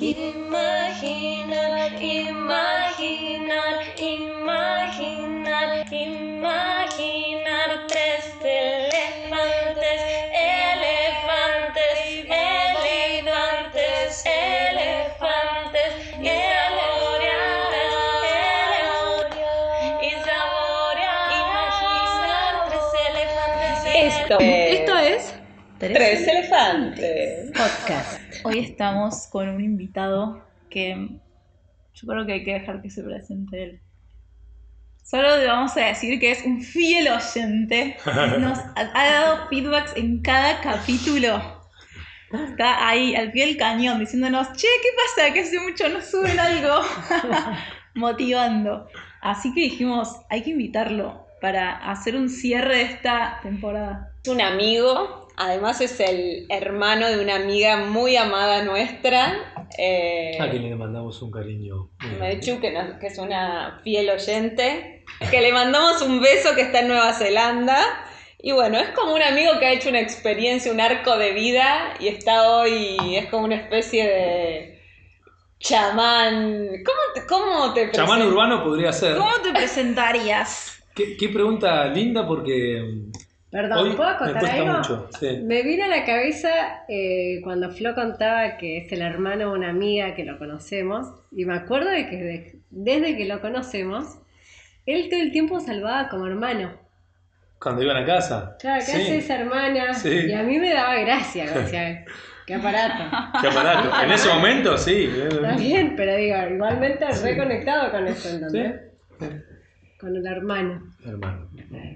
Imaginar, imaginar, imaginar, imaginar tres elefantes, elefantes, elefantes, elefantes, y saborear, y saborear, imaginar tres elefantes. Esto es Esto es Tres Elefantes. Podcast. Hoy estamos con un invitado que yo creo que hay que dejar que se presente él. Solo le vamos a decir que es un fiel oyente. Nos ha, dado feedbacks en cada capítulo. Está ahí al pie del cañón diciéndonos, che, ¿qué pasa? Que hace mucho no suben algo. Motivando. Así que dijimos, hay que invitarlo para hacer un cierre de esta temporada. Es un amigo, además es el hermano de una amiga muy amada nuestra. eh, A quien le mandamos un cariño. Mechu, que, nos- que es una fiel oyente, que le mandamos un beso que está en Nueva Zelanda. Y bueno, es como un amigo que ha hecho una experiencia, un arco de vida y está hoy, es como una especie de chamán. ¿Cómo te, cómo te Chamán urbano podría ser. ¿Cómo te presentarías? ¿Qué, qué pregunta linda porque Perdón, hoy ¿puedo me contar algo? mucho. sí. Me vino a la cabeza eh, cuando Flo contaba que es el hermano de una amiga que lo conocemos, y me acuerdo de que de- desde que lo conocemos, él todo el tiempo salvaba como hermano. Cuando iban a casa. Claro, ¿qué Sí. hace esa hermana? Sí. Y a mí me daba gracia, qué aparato. Qué aparato. En ese momento, sí. Está bien, pero digo, igualmente reconectado con eso, ¿entendés? Sí. Con el hermano. Hermano.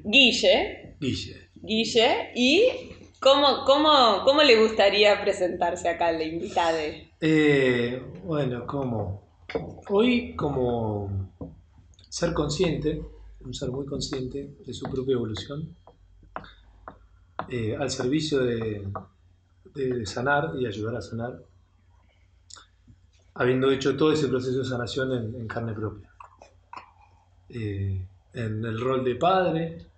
Guille, Guille. Guille, y cómo, cómo, cómo le gustaría presentarse acá al invitado. Eh, bueno, como hoy como ser consciente, un ser muy consciente de su propia evolución, eh, al servicio de, de sanar y ayudar a sanar, habiendo hecho todo ese proceso de sanación en, en carne propia. Eh, en el rol de padre,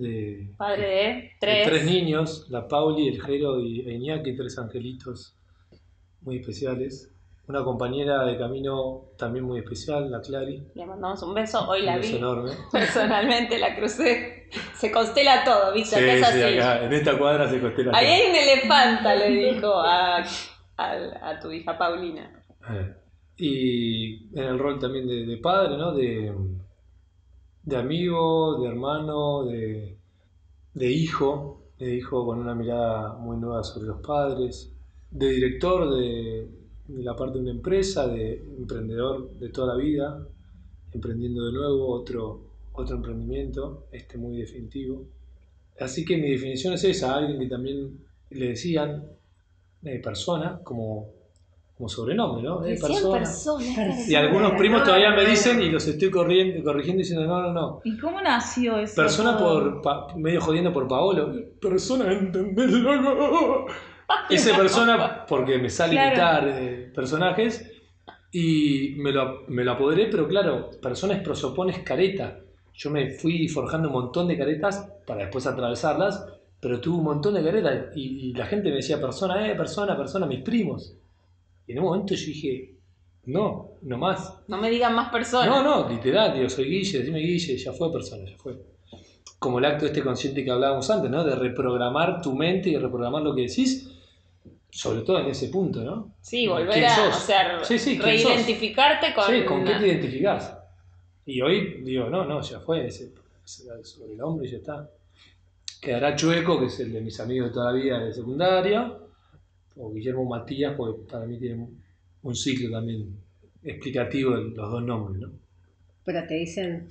de, Padre de de tres. niños, la Pauli, el Jero y e Iñaki, tres angelitos muy especiales. Una compañera de camino también muy especial, la Clary. Le mandamos un beso, hoy la un beso vi. enorme. Personalmente la crucé. Se constela todo, ¿viste? Sí, es sí, así. acá, en esta cuadra se costela. Ahí todo. hay un elefanta, le dijo a, a- a tu hija Paulina. Eh, Y en el rol también de, de padre, ¿no? De, de amigo, de hermano, de, de hijo, de hijo con una mirada muy nueva sobre los padres, de director de, la parte de una empresa, de emprendedor de toda la vida, emprendiendo de nuevo otro, otro emprendimiento, este muy definitivo. Así que mi definición es esa, alguien que también le decían eh, persona como, como sobrenombre, ¿no? Eh, Decían personas. y algunos primos No, todavía me dicen y los estoy corriendo, corrigiendo diciendo no, no, no. ¿Y cómo nació eso? Persona todo? por pa- medio jodiendo por Paolo. Persona, ¿entendés? loco? Ese persona porque me sale Claro. imitar eh, personajes y me lo, me lo apoderé, pero claro, persona es prosopón, es careta. Yo me fui forjando un montón de caretas para después atravesarlas, pero tuve un montón de caretas y, y la gente me decía persona, eh, persona, persona, mis primos. Y en un momento yo dije, no, no más. No me digan más personas. No, no, literal, digo, soy Guille, decime Guille, ya fue persona, ya fue. Como el acto este consciente que hablábamos antes, ¿no? De reprogramar tu mente y reprogramar lo que decís, sobre todo en ese punto, ¿no? Sí, volver ¿Quién a o sea, Sí, sí, reidentificarte con. Sí, ¿con qué te identificás? Y hoy digo, no, no, ya fue, ese, sobre el hombre y ya está. Quedará Chueco, que es el de mis amigos de toda la vida de secundaria, o Guillermo Matías, porque para mí tiene un- ciclo también explicativo de los dos nombres, ¿no? Pero te dicen,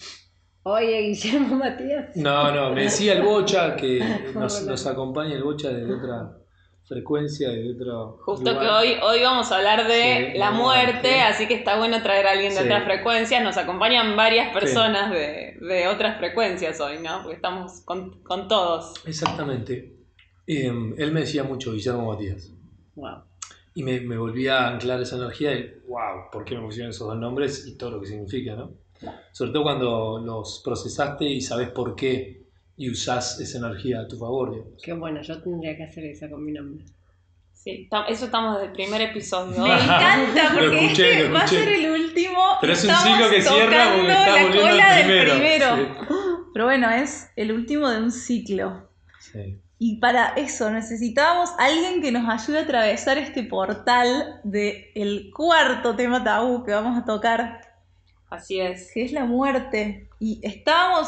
oye, Guillermo Matías. No, no, me decía el Bocha que nos, acompaña el Bocha desde otra frecuencia, desde otro. Justo lugar. que hoy, hoy vamos a hablar de Sí, la muerte, así que está bueno traer a alguien de Sí. otras frecuencias. Nos acompañan varias personas de, de otras frecuencias hoy, ¿no? Porque estamos con, con todos. Exactamente. Eh, él me decía mucho Guillermo Matías. Wow. Y me, me volvía a anclar esa energía de, wow, ¿por qué me pusieron esos dos nombres y todo lo que significa, ¿no? Sobre todo cuando los procesaste y sabes por qué y usás esa energía a tu favor. digamos. Qué bueno, yo tendría que hacer eso con mi nombre. Sí, eso estamos desde el primer episodio. Me encanta Lo porque escuché, este va a ser el último. Pero es un ciclo que cierra porque está la volviendo cola al del primero. primero. Pero bueno, es el último de un ciclo. Sí. Y para eso necesitábamos alguien que nos ayude a atravesar este portal del cuarto tema tabú que vamos a tocar, Así es. que es la muerte. Y estábamos,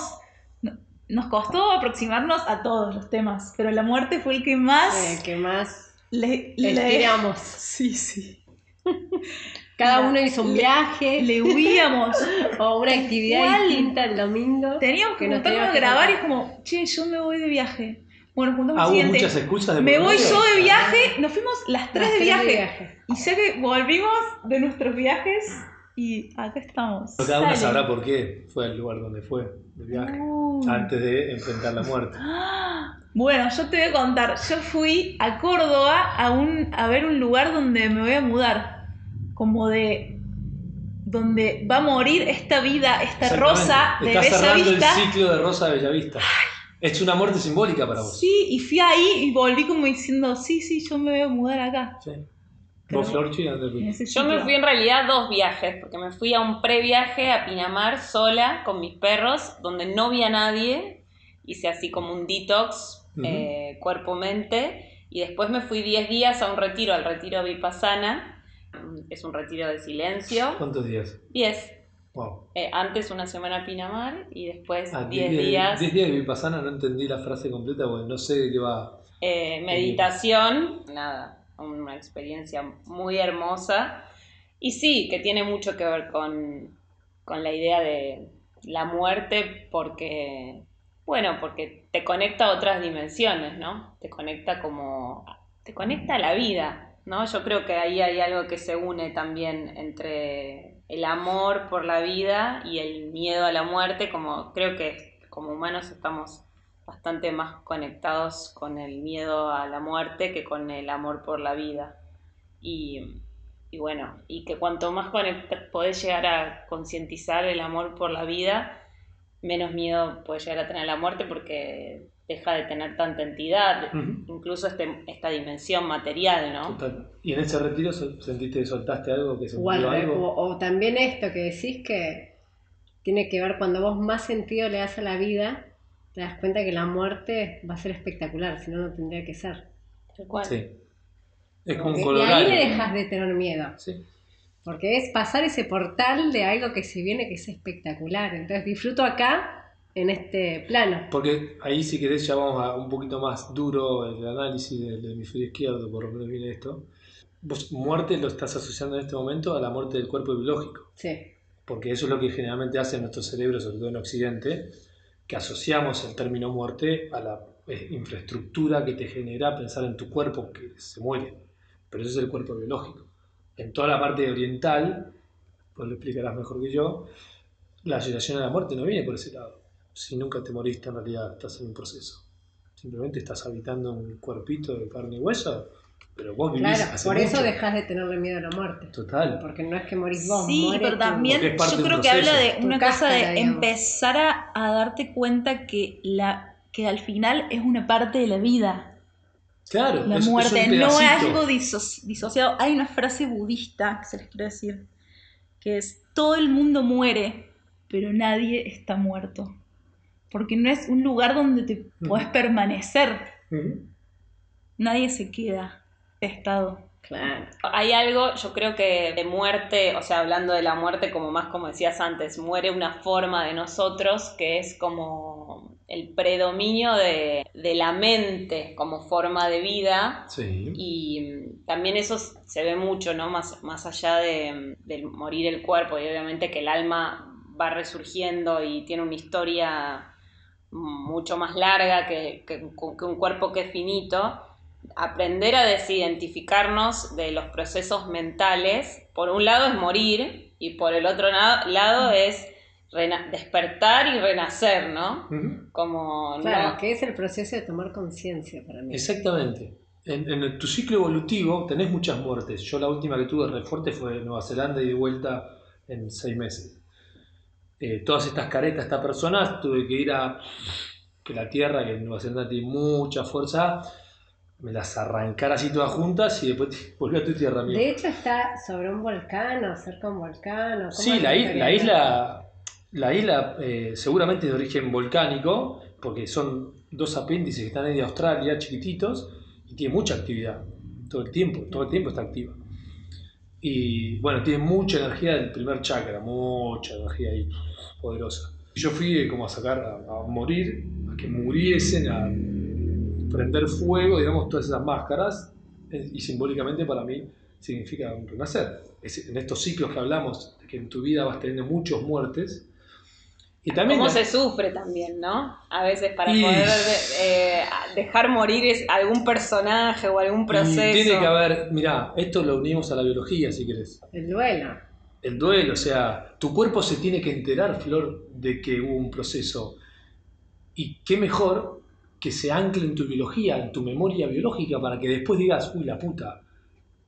no- nos costó aproximarnos a todos los temas, pero la muerte fue el que más Eh, que más le, le-. Sí, sí. Cada uno hizo un viaje Le huíamos. o una actividad Igual. distinta el domingo. Teníamos que Que nos a grabar y es como, che, yo me voy de viaje. Bueno, juntamos Ah, el siguiente. muchas excusas de Me voy medio. yo de viaje, nos fuimos las tres Las de tres viaje. Y ya que volvimos de nuestros viajes y acá estamos. Pero Cada una sabrá por qué fue al lugar donde fue de viaje. Uh. Antes de enfrentar la muerte. Bueno, yo te voy a contar. Yo fui a Córdoba a, un, a ver un lugar donde me voy a mudar. Como de. Donde va a morir esta vida, esta rosa de Está cerrando Bellavista. el ciclo de Rosa de Bellavista. Es una muerte simbólica para vos. Sí, y fui ahí y volví como diciendo, sí, sí, yo me voy a mudar acá. Sí. Pero- ¿Vos, Florchi, Yo me fui en realidad dos viajes, porque me fui a un previaje a Pinamar sola con mis perros, donde no vi a nadie. Hice así como un detox, eh, cuerpo-mente. Y después me fui 10 días a un retiro, al retiro Vipassana. Es un retiro de silencio. ¿Cuántos días? 10. Wow. Eh, antes una semana Pinamar y después Ah, 10 días 10 días de Vipassana, no entendí la frase completa porque no sé de qué va. eh, meditación, nada, una experiencia muy hermosa. Y sí, que tiene mucho que ver con, con la idea de la muerte porque, bueno, porque te conecta a otras dimensiones, ¿no? Te conecta como, te conecta a la vida, ¿no? Yo creo que ahí hay algo que se une también entre el amor por la vida y el miedo a la muerte, como creo que como humanos estamos bastante más conectados con el miedo a la muerte que con el amor por la vida. Y, bueno, y que cuanto más podés llegar a concientizar el amor por la vida, menos miedo podés llegar a tener a la muerte porque deja de tener tanta entidad, incluso este, esta dimensión material, ¿no? Total. ¿Y en ese retiro sentiste que soltaste algo? ¿Que se O, algo? o- o también esto que decís que tiene que ver cuando vos más sentido le das a la vida, te das cuenta que la muerte va a ser espectacular, si no, no tendría que ser. Tal cual. Sí. Es como un y ahí le dejas de tener miedo, Sí. porque es pasar ese portal de algo que se viene que es espectacular. Entonces disfruto acá, en este plano. Porque ahí si querés ya vamos a un poquito más duro el análisis del hemisferio izquierdo, por lo menos viene esto. Vos muerte lo estás asociando en este momento a la muerte del cuerpo biológico, Sí, porque eso es lo que generalmente hace nuestro cerebro, sobre todo en Occidente, que asociamos el término muerte a la eh, infraestructura que te genera pensar en tu cuerpo que se muere, pero eso es el cuerpo biológico. En toda la parte oriental, vos lo explicarás mejor que yo, la asociación a la muerte no viene por ese lado. Si nunca te moriste, en realidad estás en un proceso. Simplemente estás habitando un cuerpito de carne y hueso, pero vos vivís claro, hace por eso mucho. dejas de tenerle miedo a la muerte. Total. Porque no es que morís vos, Sí, pero también yo creo que habla de una cosa de digamos. empezar a, a darte cuenta que la que al final es una parte de la vida, Claro, la es- es un muerte, no es algo diso- disociado. Hay una frase budista que se les quiero decir, que es, todo el mundo muere, pero nadie está muerto. Porque no es un lugar donde te puedes permanecer, nadie se queda de estado. Claro. Hay algo, yo creo que de muerte, o sea, hablando de la muerte como más como decías antes, muere una forma de nosotros que es como el predominio de, de la mente como forma de vida Sí. y también eso se ve mucho, ¿no? Más, más allá de, del morir el cuerpo y obviamente que el alma va resurgiendo y tiene una historia mucho más larga que, que- que un cuerpo que es finito, aprender a desidentificarnos de los procesos mentales, por un lado es morir y por el otro na- lado es despertar y renacer, ¿no? Como Claro, no- que es el proceso de tomar conciencia para mí. Exactamente. En, en tu ciclo evolutivo tenés muchas muertes. Yo la última que tuve re fuerte fue en Nueva Zelanda y de vuelta en seis meses. Eh, todas estas caretas, estas personas, tuve que ir a que la Tierra, que en Nueva Zelanda tiene mucha fuerza, me las arrancara así todas juntas y después volví a tu tierra, amigo. De hecho está sobre un volcán o cerca de un volcán. ¿o Sí, la, is- la isla, la isla eh, seguramente es de origen volcánico, porque son dos apéndices que están ahí de Australia, chiquititos, y tiene mucha actividad, todo el tiempo, todo el tiempo está activa. Y bueno, tiene mucha energía del primer chakra, mucha energía ahí, poderosa. Yo fui eh, como a sacar, a, a morir, a que muriesen, a prender fuego, digamos, todas esas máscaras, y simbólicamente para mí significa un renacer. Es- en estos ciclos que hablamos, de que en tu vida vas teniendo muchas muertes, y también... ¿Cómo la- se sufre también, no? A veces para Y- poder eh, dejar morir es algún personaje o algún y proceso. tiene que haber, mirá, esto lo unimos a la biología, si querés. El duelo. El duelo, o sea, tu cuerpo se tiene que enterar, Flor, de que hubo un proceso. Y qué mejor que se ancle en tu biología, en tu memoria biológica, para que después digas, uy, la puta.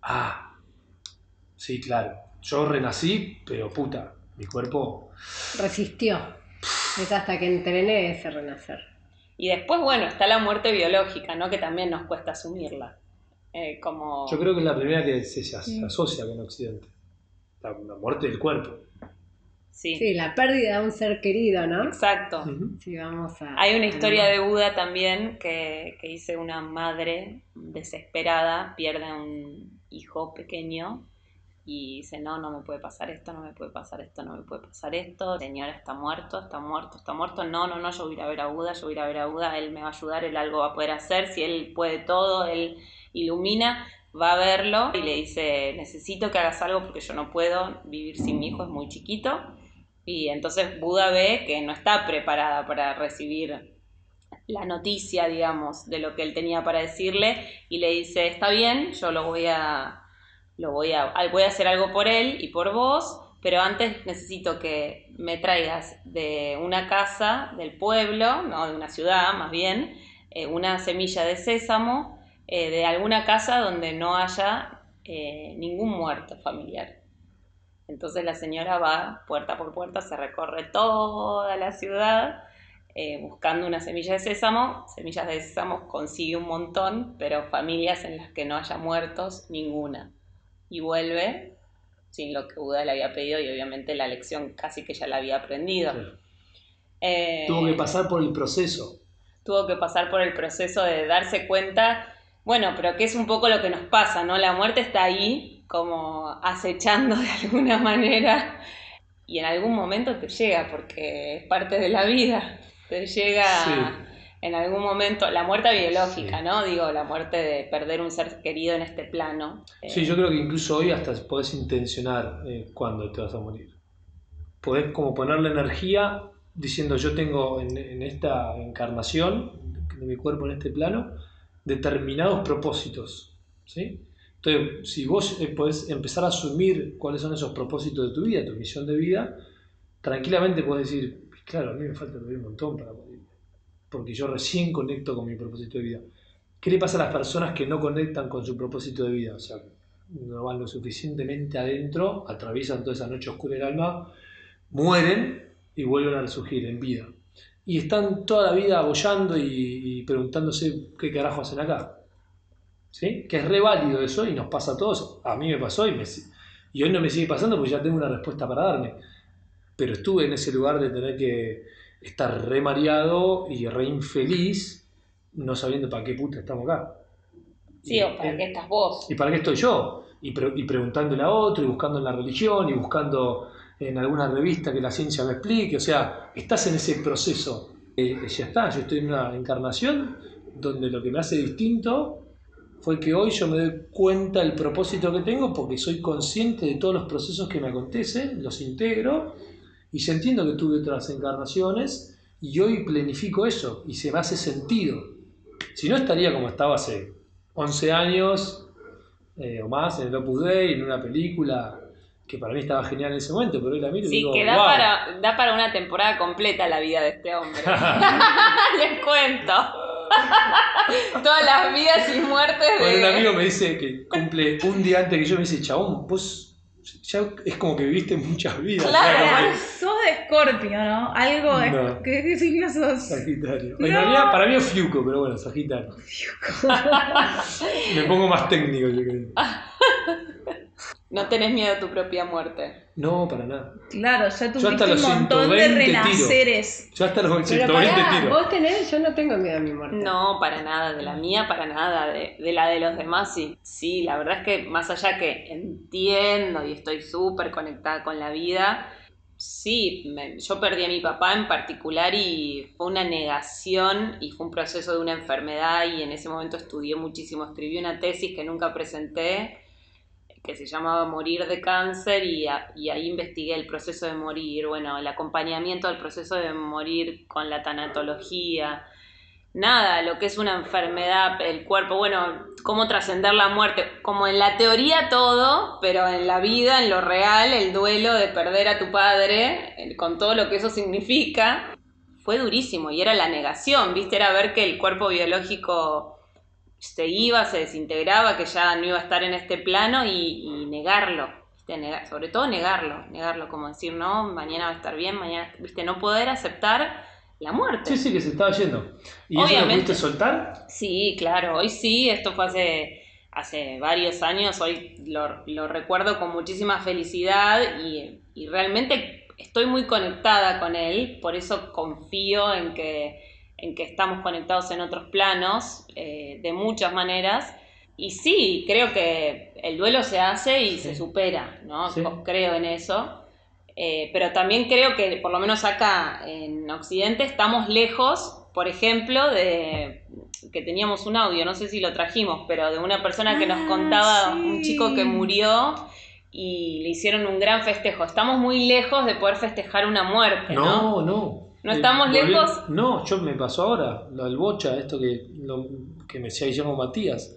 Ah, sí, claro. Yo renací, pero puta, mi cuerpo. Resistió. Es hasta que entrené ese renacer. Y después, bueno, está la muerte biológica, ¿no? Que también nos cuesta asumirla. Eh, como... Yo creo que es la primera que se, se asocia con Occidente. La, la muerte del cuerpo. Sí, Sí, la pérdida de un ser querido, ¿no? exacto. Sí, vamos a. Hay una historia de Buda también que, que dice una madre desesperada pierde a un hijo pequeño y dice, no, no me puede pasar esto, no me puede pasar esto, no me puede pasar esto, señor está muerto, está muerto, está muerto, no, no, no, yo voy a ver a Buda, yo voy a a ver a Buda, él me va a ayudar, él algo va a poder hacer, si él puede todo, él ilumina, va a verlo y le dice, necesito que hagas algo porque yo no puedo vivir sin mi hijo, es muy chiquito. Y entonces Buda ve que no está preparada para recibir la noticia, digamos, de lo que él tenía para decirle y le dice, está bien, yo lo voy a, lo voy a, voy a hacer algo por él y por vos, pero antes necesito que me traigas de una casa del pueblo, no de una ciudad más bien, eh, una semilla de sésamo eh, de alguna casa donde no haya eh, ningún muerto familiar. Entonces la señora va puerta por puerta, se recorre toda la ciudad buscando una semilla de sésamo. Semillas de sésamo consigue un montón, pero familias en las que no haya muertos, ninguna. Y vuelve sin lo que Buda le había pedido y obviamente la lección casi que ya la había aprendido. Claro. Eh, Tuvo que pasar por el proceso. tuvo que pasar por el proceso de darse cuenta, bueno, pero que es un poco lo que nos pasa, ¿no? La muerte está ahí, como acechando de alguna manera, y en algún momento te llega, porque es parte de la vida, te llega Sí. En algún momento, la muerte biológica, Sí. ¿no? Digo, la muerte de perder un ser querido en este plano. Sí, Eh, yo creo que incluso hoy hasta podés intencionar eh, cuándo te vas a morir. Podés como ponerle energía diciendo yo tengo en, en esta encarnación de mi cuerpo en este plano determinados propósitos. ¿sí? Entonces, si vos eh, podés empezar a asumir cuáles son esos propósitos de tu vida, tu misión de vida, tranquilamente podés decir, claro, a mí me falta todavía un montón para morir, porque yo recién conecto con mi propósito de vida. ¿Qué le pasa a las personas que no conectan con su propósito de vida? O sea, no van lo suficientemente adentro, atraviesan toda esa noche oscura del alma, mueren y vuelven a resurgir en vida. Y están toda la vida abollando y, preguntándose qué carajo hacen acá. ¿Sí? Que es re válido eso y nos pasa a todos. A mí me pasó y, me, y hoy no me sigue pasando porque ya tengo una respuesta para darme. Pero estuve en ese lugar de tener que estar re mareado y re infeliz, no sabiendo para qué puta estamos acá. sí, o para Eh, qué estás vos. ¿Y para qué estoy yo? Y, pre- y preguntándole a otro, y buscando en la religión, y buscando en alguna revista que la ciencia me explique. O sea, estás en ese proceso. Eh, ya está, yo estoy en una encarnación donde lo que me hace distinto fue que hoy yo me doy cuenta del propósito que tengo porque soy consciente de todos los procesos que me acontecen, los integro, y ya entiendo que tuve otras encarnaciones, y hoy planifico eso, y se me hace sentido. Si no, estaría como estaba hace 11 años, eh, o más en el Opus Dei, en una película que para mí estaba genial en ese momento, pero hoy la miro y Sí, digo, que da, "Wow". para, da para una temporada completa la vida de este hombre. Les cuento. Todas las vidas y muertes de... Bueno, un amigo me dice que cumple un día antes que yo, me dice, chabón, vos ya es como que viviste muchas vidas. Claro. sos de Escorpio, ¿no? Algo de... No. ¿Qué, qué signo sos? Sagitario. No. En realidad, para mí es Fiuco, pero bueno, Sagitario. Me pongo más técnico, yo creo. No tenés miedo a tu propia muerte. No, para nada. Claro, ya tuviste un montón de 120 tiro. renaceres. Yo hasta los Pero 120 pará, tiro. vos tenés, yo no tengo miedo a mi muerte. No, para nada, de la mía para nada, de, de la de los demás sí. Sí, la verdad es que más allá que entiendo y estoy súper conectada con la vida, sí, me- yo perdí a mi papá en particular y fue una negación y fue un proceso de una enfermedad y en ese momento estudié muchísimo, escribí una tesis que nunca presenté que se llamaba Morir de cáncer y, a- ahí investigué el proceso de morir, bueno, el acompañamiento del proceso de morir con la tanatología, nada, lo que es una enfermedad, el cuerpo, bueno, cómo trascender la muerte, como en la teoría todo, pero en la vida, en lo real, el duelo de perder a tu padre, con todo lo que eso significa, fue durísimo y era la negación, ¿viste? Era ver que el cuerpo biológico se iba, se desintegraba, que ya no iba a estar en este plano y, y negarlo, ¿viste? Negar- sobre todo negarlo, negarlo, como decir, no, mañana va a estar bien, mañana, ¿viste? No poder aceptar la muerte. Sí, sí, que se estaba yendo. ¿Y eso lo Obviamente. pudiste soltar? Sí, claro, hoy sí, esto fue hace, hace varios años, hoy lo, lo recuerdo con muchísima felicidad y, y realmente estoy muy conectada con él, por eso confío en que, en que estamos conectados en otros planos, eh, de muchas maneras. Y sí, creo que el duelo se hace y Sí. se supera, ¿no? Sí. Creo en eso. Eh, pero también creo que, por lo menos acá en Occidente, estamos lejos, por ejemplo, de que teníamos un audio, no sé si lo trajimos, pero de una persona que nos Ah, contaba, sí. un chico que murió y le hicieron un gran festejo. Estamos muy lejos de poder festejar una muerte, ¿no? No, no. ¿No Eh, estamos lejos? No, yo me pasó ahora, lo del bocha, esto que, lo- que me decía Guillermo Matías.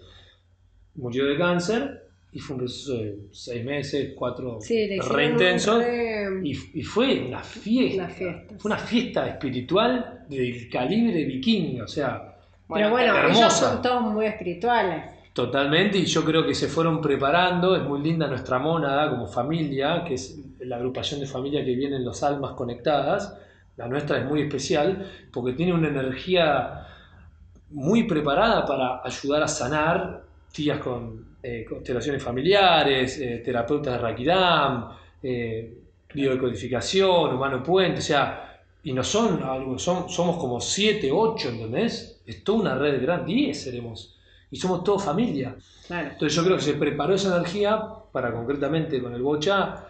Murió de cáncer y fue un proceso de seis meses, cuatro Sí, re un intenso. re- Y, y fue una fiesta. Una fiesta. Fue una fiesta espiritual del calibre vikingo, o sea, Pero bueno, hermosa. ellos son todos muy espirituales. totalmente. Y yo creo que se fueron preparando. Es muy linda nuestra mónada como familia, que es la agrupación de familia que vienen los almas conectadas. La nuestra es muy especial porque tiene una energía muy preparada para ayudar a sanar tías con eh, constelaciones familiares, eh, terapeutas de Rakidam, eh, biodecodificación, humano puente, o sea, y no son algo, son, somos como siete, ocho, ¿entendés? Es toda una red grande, 10 seremos, y somos todos familia. Claro. Entonces yo creo que se preparó esa energía para concretamente con el bocha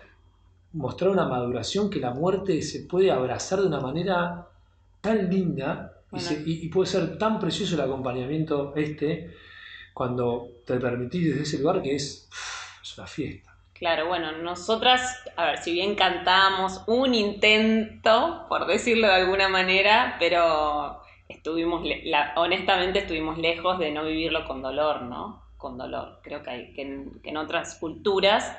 mostrar una maduración que la muerte se puede abrazar de una manera tan linda y, Bueno. se- y- y puede ser tan precioso el acompañamiento este cuando te permitís desde ese lugar que es, es una fiesta. Claro, bueno, nosotras, a ver, si bien cantamos un intento, por decirlo de alguna manera, pero estuvimos, la- honestamente estuvimos lejos de no vivirlo con dolor, ¿no? Con dolor. Creo que, hay, que, en, que en otras culturas,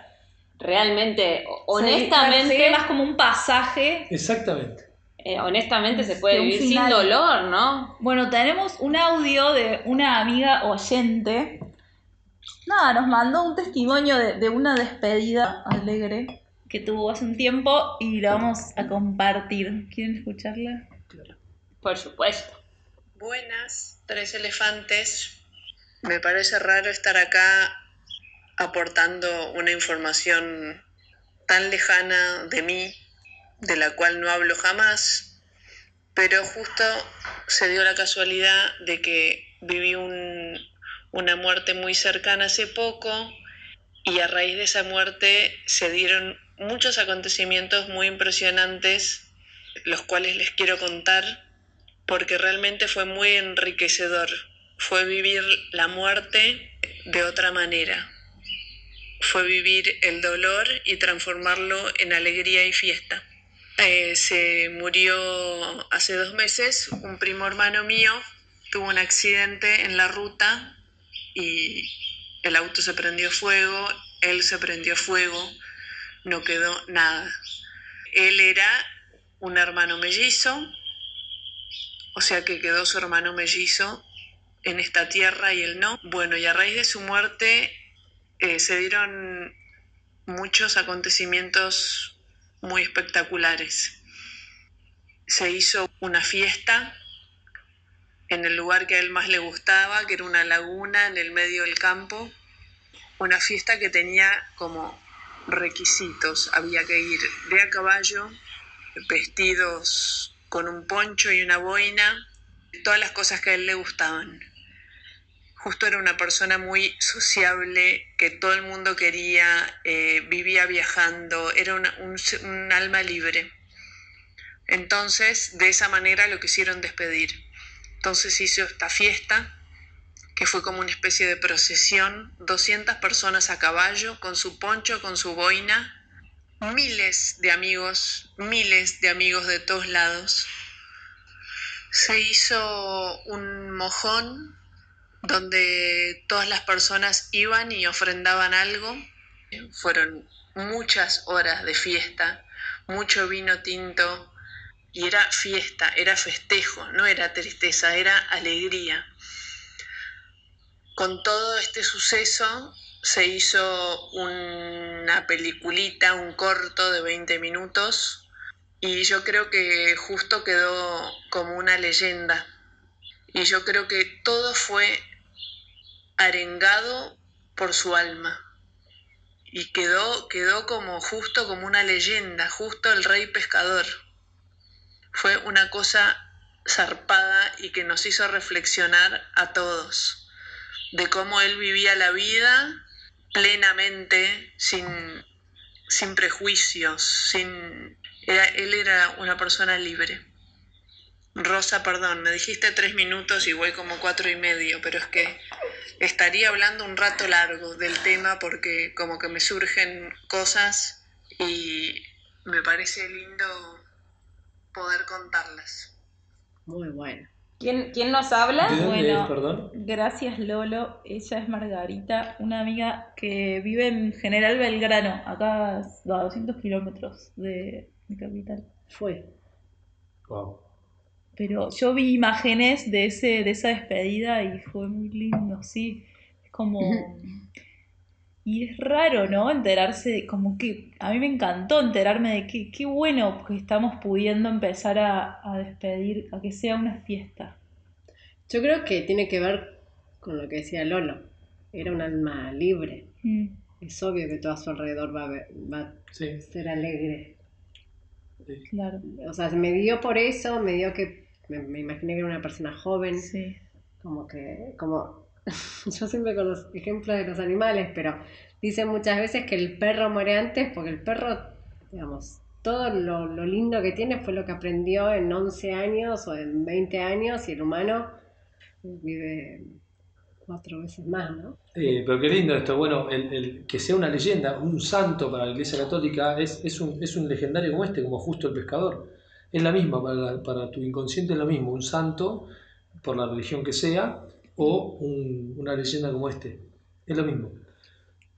realmente, honestamente, más como un pasaje. Exactamente. eh, honestamente se puede vivir sin dolor, ¿no? Bueno, tenemos un audio de una amiga oyente. Nada, nos mandó un testimonio de, de una despedida alegre que tuvo hace un tiempo y la vamos a compartir. ¿Quieren escucharla? Por supuesto. Buenas, tres elefantes. Me parece raro estar acá aportando una información tan lejana de mí, de la cual no hablo jamás, pero justo se dio la casualidad de que viví un- una muerte muy cercana hace poco y a raíz de esa muerte se dieron muchos acontecimientos muy impresionantes, los cuales les quiero contar porque realmente fue muy enriquecedor. Fue vivir la muerte de otra manera. Fue vivir el dolor y transformarlo en alegría y fiesta. Eh, se murió hace dos meses un primo hermano mío, tuvo un accidente en la ruta y el auto se prendió fuego, él se prendió fuego, no quedó nada. Él era un hermano mellizo, o sea que quedó su hermano mellizo en esta tierra y él no. Bueno, y a raíz de su muerte eh, se dieron muchos acontecimientos muy espectaculares. Se hizo una fiesta en el lugar que a él más le gustaba, que era una laguna en el medio del campo, una fiesta que tenía como requisitos, había que ir de a caballo, vestidos con un poncho y una boina, todas las cosas que a él le gustaban. Justo era una persona muy sociable, que todo el mundo quería, eh, vivía viajando, era un, un alma libre. Entonces, de esa manera lo quisieron despedir. Entonces hizo esta fiesta, que fue como una especie de procesión, 200 personas a caballo, con su poncho, con su boina, miles de amigos, miles de amigos de todos lados. Se hizo un mojón donde todas las personas iban y ofrendaban algo. Fueron muchas horas de fiesta, mucho vino tinto, y era fiesta, era festejo, no era tristeza, era alegría. Con todo este suceso se hizo una peliculita, un corto de 20 minutos y yo creo que justo quedó como una leyenda. Y yo creo que todo fue arengado por su alma. Y quedó, quedó como justo como una leyenda, justo el rey pescador fue una cosa zarpada y que nos hizo reflexionar a todos de cómo él vivía la vida plenamente, sin, sin prejuicios, sin, él era una persona libre. Rosa, perdón, me dijiste tres minutos y voy como cuatro y medio, pero es que estaría hablando un rato largo del tema porque como que me surgen cosas y me parece lindo poder contarlas. Muy bueno. ¿Quién, quién nos habla? ¿De dónde Bueno. es, perdón? Gracias Lolo, ella es Margarita, una amiga que vive en General Belgrano, acá a 200 kilómetros de mi capital. Fue. Wow. Pero yo vi imágenes de ese, de esa despedida y fue muy lindo, sí. Es como. Y es raro, ¿no? Enterarse de. Como que. A mí me encantó enterarme de que qué bueno que estamos pudiendo empezar a, a despedir, a que sea una fiesta. Yo creo que tiene que ver con lo que decía Lolo. Era un alma libre. Mm, Es obvio que todo a su alrededor va a, ver- va Sí. a ser alegre. claro, O sea, me dio por eso, me dio que me, me imaginé que era una persona joven, sí. como que, como, yo siempre con los ejemplos de los animales, pero dicen muchas veces que el perro muere antes porque el perro, digamos, todo lo, lo lindo que tiene fue lo que aprendió en 11 años o en 20 años y el humano vive cuatro veces más, ¿no? Eh, pero qué lindo esto. Bueno, el, el que sea una leyenda, un santo para la Iglesia Católica, es, es, un, es un legendario como este, como justo el pescador. Es la misma, para, la- para tu inconsciente es lo mismo, un santo, por la religión que sea, o un- una leyenda como este. Es lo mismo.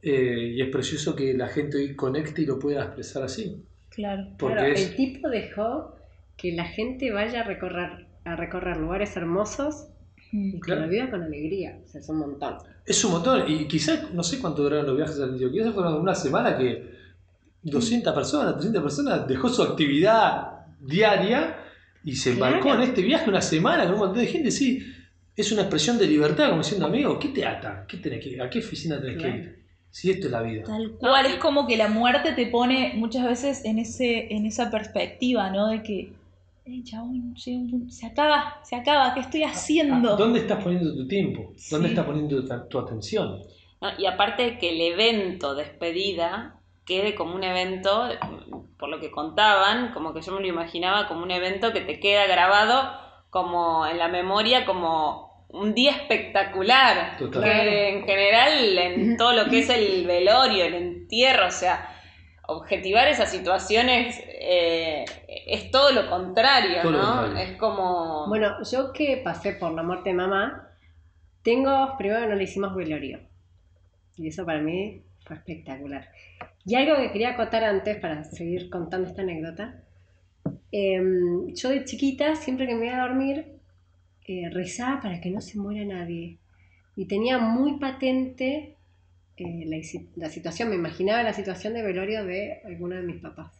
Eh, y es precioso que la gente hoy conecte y lo pueda expresar así. Claro. Porque Claro, es, el tipo dejó que la gente vaya a recorrer, a recorrer lugares hermosos y que Claro. lo viva con alegría. O sea, es un montón. es un montón. Y quizás, no sé cuánto duraron los viajes al Antioquia, quizás fueron una semana que 200 personas, 300 personas dejó su actividad diaria y se embarcó Claro. en este viaje una semana con un montón de gente. Sí, es una expresión de libertad, como diciendo, amigo, ¿qué te ata? ¿Qué tenés que, ¿A qué oficina tenés Claro. que ir? Si esto es la vida. Tal cual, es como que la muerte te pone muchas veces en ese, en esa perspectiva, ¿no? De que, "Eh, chabón, se acaba, se acaba, ¿qué estoy haciendo? Ah, ¿Dónde estás poniendo tu tiempo? ¿Dónde Sí. estás poniendo tu, tu atención? No, y aparte que el evento despedida quede como un evento, por lo que contaban, como que yo me lo imaginaba como un evento que te queda grabado como en la memoria como un día espectacular. Total. Que en general en todo lo que es el velorio, el entierro, o sea, objetivar esas situaciones eh, es todo lo contrario, Todo lo ¿no? contrario. Es como... Bueno, yo que pasé por la muerte de mamá, tengo, primero no le hicimos velorio. Y eso para mí fue espectacular. Y algo que quería acotar antes, para seguir contando esta anécdota. em, yo de chiquita, siempre que me iba a dormir, eh, rezaba para que no se muera nadie. Y tenía muy patente eh, la, la situación, me imaginaba la situación de velorio de alguno de mis papás.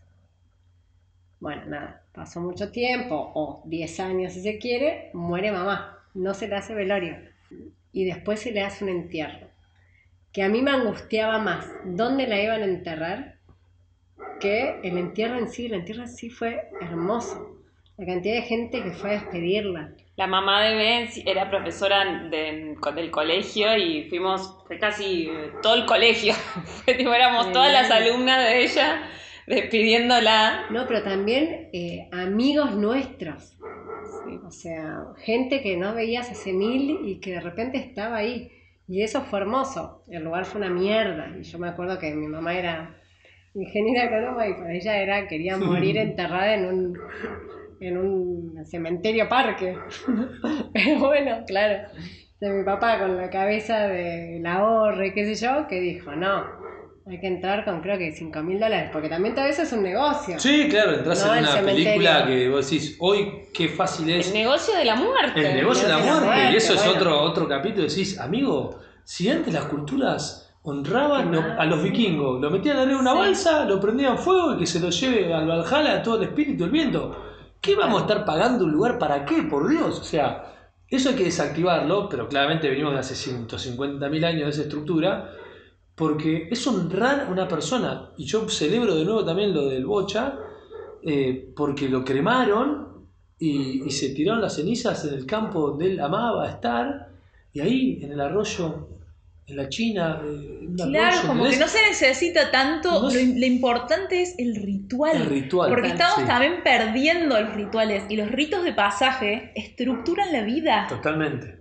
Bueno, nada, pasó mucho tiempo, o 10 años si se quiere, muere mamá, no se le hace velorio. Y después se le hace un entierro. Que a mí me angustiaba más dónde la iban a enterrar que el entierro en sí. El entierro en sí fue hermoso. La cantidad de gente que fue a despedirla. La mamá de Ben era profesora de- del colegio y fuimos, fue casi todo el colegio. Éramos todas las alumnas de ella despidiéndola. No, pero también eh, amigos nuestros. Sí. O sea, gente que no veías hace mil y que de repente estaba ahí. Y eso fue hermoso. El lugar fue una mierda. Y yo me acuerdo que mi mamá era ingeniera agrónoma y para ella era, quería morir enterrada en un, en un cementerio parque. Pero bueno, claro. De mi papá con la cabeza de la y qué sé yo, que dijo, no, hay que entrar con creo que 5 mil dólares, porque también todo eso es un negocio. Sí, claro, entras No, en una cementerio. película que vos decís, hoy qué fácil es El negocio de la muerte. el negocio de la negocio de la muerte. Y eso es otro, otro capítulo. Decís, amigo, si antes las culturas honraban lo- a los vikingos, lo metían arriba de una Sí. balsa, lo prendían fuego y que se lo lleve al Valhalla todo el espíritu, el viento. ¿Qué vamos a estar pagando un lugar para qué? Por Dios. O sea, eso hay que desactivarlo, pero claramente venimos de hace 150.000 años de esa estructura, porque es honrar a una persona. Y yo celebro de nuevo también lo del Bocha, eh, porque lo cremaron y, y se tiraron las cenizas en el campo donde él amaba estar, y ahí en el arroyo, en la China, eh, Claro, arroyo, como que no se necesita tanto, No lo, importante es el ritual. el ritual. Porque estamos Sí, también perdiendo los rituales y los ritos de pasaje estructuran la vida. Totalmente.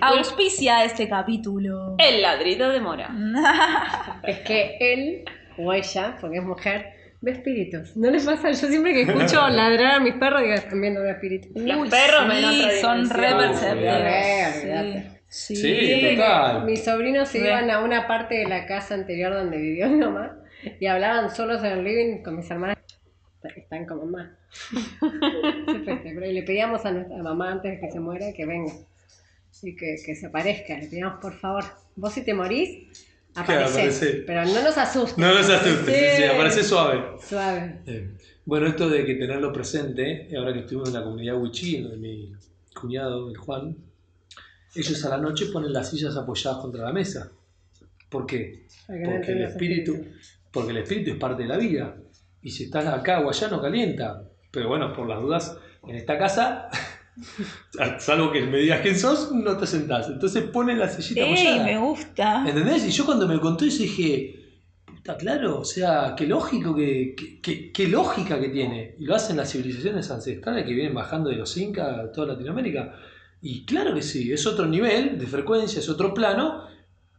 Auspicia este capítulo. El ladrito de mora. Es que él o ella, porque es mujer, ve espíritus. ¿No les pasa? Yo siempre que escucho ladrar a mis perros digo, están viendo veo espíritus. Los Uy, perros sí, son re perceptivos. Sí. Sí, total. que mis sobrinos se iban a una parte de la casa anterior donde vivió mi mamá y hablaban solos en el living con mis hermanas. Están como mamá. Y le pedíamos a nuestra mamá antes de que se muera que venga y que, que se aparezca. Le por favor, vos si te morís, aparecé. Pero no nos asustes. No nos asustes, sí, sí, aparece suave. Suave. Eh, bueno, esto de que tenerlo presente, ahora que estuvimos en la comunidad Wichí, de mi cuñado, el Juan, ellos a la noche ponen las sillas apoyadas contra la mesa. ¿Por qué? Porque el espíritu, espíritus. porque el espíritu es parte de la vida. Y si estás acá o allá no calienta. Pero bueno, por las dudas, en esta casa, salvo que me digas quién sos, no te sentás. Entonces ponen la sillita Ey, apoyada. me gusta. ¿Entendés? Y yo cuando me contó eso dije, puta, claro, o sea, qué lógico que, que- que- qué lógica que tiene. Y lo hacen las civilizaciones ancestrales que vienen bajando de los incas a toda Latinoamérica. Y claro que sí, es otro nivel de frecuencia, es otro plano,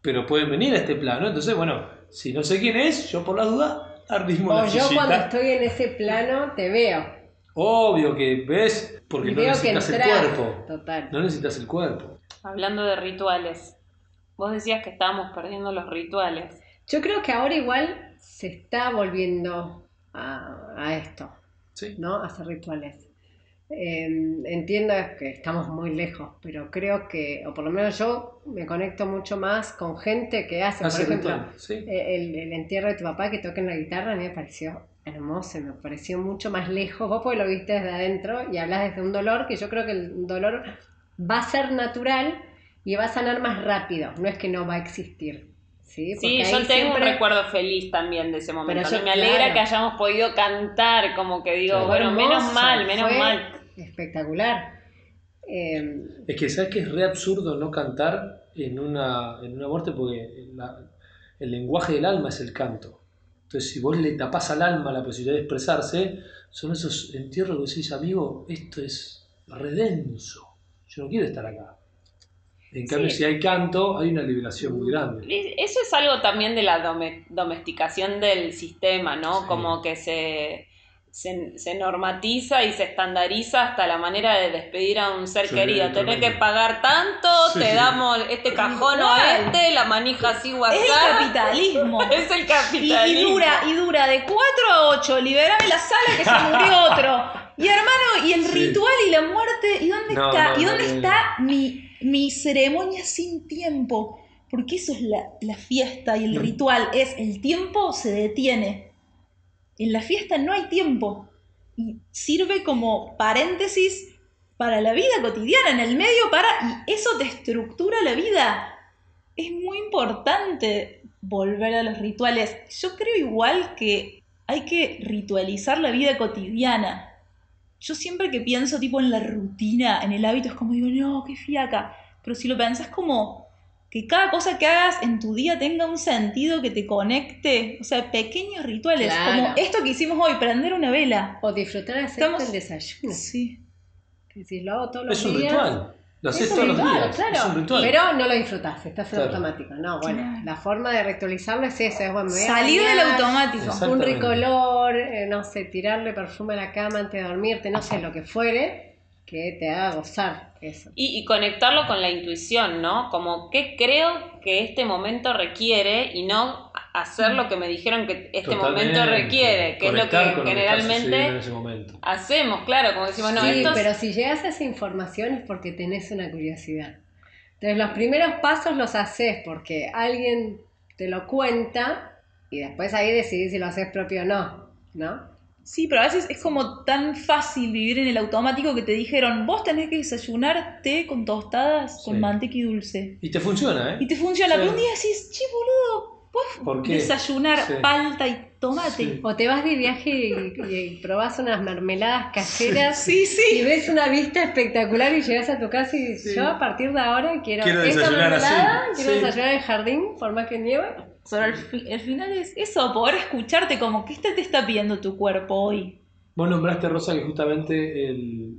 pero pueden venir a este plano. Entonces, bueno, si no sé quién es, yo por la duda arrismo O la yo cuando estoy en ese plano te veo. Obvio que ves, porque y no necesitas el cuerpo. Total. No necesitas el cuerpo. Hablando de rituales. Vos decías que estábamos perdiendo los rituales. Yo creo que ahora igual se está volviendo a, a esto, Sí. ¿no? A hacer rituales. Eh, entiendo que estamos muy lejos, pero creo que, o por lo menos yo me conecto mucho más con gente que hace, Hace por ejemplo, ritual, sí. eh, el, el entierro de tu papá que toquen la guitarra, a mí me pareció hermoso, me pareció mucho más lejos, vos porque lo viste desde adentro y hablas desde un dolor que yo creo que el dolor va a ser natural y va a sanar más rápido, no es que no va a existir. Sí, Sí, Porque yo tengo un siempre- recuerdo feliz también de ese momento. Pero yo- me alegra claro. que hayamos podido cantar, como que digo, Claro. bueno, menos mal, menos fue mal. Espectacular. Eh, Es que sabes que es re absurdo no cantar en una, en una muerte porque la- el lenguaje del alma es el canto. Entonces, si vos le tapás al alma la posibilidad de expresarse, son esos entierros que decís, amigo, esto es redenso. Yo no quiero estar acá. En cambio, Sí. si hay canto, hay una liberación muy grande. Es- Eso es algo también de la dome- domesticación del sistema, ¿no? Sí. Como que se, se, se normatiza y se estandariza hasta la manera de despedir a un ser Sí, querido. Tenés tremendo. que pagar tanto, Sí, te sí. damos este cajón o este, la manija así Es el WhatsApp. capitalismo. Es el Y, capitalismo. y dura, y dura de 4 a 8, liberame la sala que se murió otro. Y hermano, y el Sí. ritual y la muerte, ¿y dónde No, está? no, ¿Y no, dónde no, está mi, mi ceremonia sin tiempo? Porque eso es la, la fiesta y el ritual, es el tiempo se detiene. En la fiesta no hay tiempo. Y sirve como paréntesis para la vida cotidiana, en el medio para... Y eso te estructura la vida. Es muy importante volver a los rituales. Yo creo igual que hay que ritualizar la vida cotidiana. Yo siempre que pienso tipo en la rutina, en el hábito, es como digo, no, qué fiaca. Pero si lo pensás como que cada cosa que hagas en tu día tenga un sentido que te conecte, o sea, pequeños rituales, Claro. como esto que hicimos hoy, prender una vela. O disfrutar de hacer Estamos- el desayuno. Sí. Si lo hago todos los Es un días. ritual. Lo haces todos los ritual, días. claro. Es un ritual. Pero no lo disfrutás, estás en Claro. automático. No, bueno, Claro. la forma de ritualizarlo es esa, es bueno, Salir del automático. Un ricolor, eh, no sé, tirarle perfume a la cama antes de dormirte, no sé, lo que fuere, que te haga gozar eso. Y, y conectarlo con la intuición, ¿no? Como qué creo que este momento requiere y no hacer lo que me dijeron que este Totalmente. momento requiere, que es lo que en generalmente hacemos, claro, como decimos, no, sí, pero si llegas a esa información es porque tenés una curiosidad. Entonces los primeros pasos los haces porque alguien te lo cuenta y después ahí decidís si lo haces propio o no, ¿no? Sí, pero a veces es como tan fácil vivir en el automático que te dijeron, vos tenés que desayunar té con tostadas, con Sí. manteca y dulce. Y te funciona, Y ¿eh? te funciona, Sí. pero un día decís, che, boludo, ¿Por ¿puedes qué? desayunar Sí. palta y tomate? Sí. O te vas de viaje y, y probás unas mermeladas caseras Sí, y sí. ves una vista espectacular y llegas a tu casa y yo a partir de ahora quiero, Quiero esta desayunar así. mermelada, quiero Sí. desayunar en el jardín, por más que nieve. Pero al, fi- al final es eso, poder escucharte como, ¿qué te, te está pidiendo tu cuerpo hoy? Vos nombraste, Rosa, que justamente el,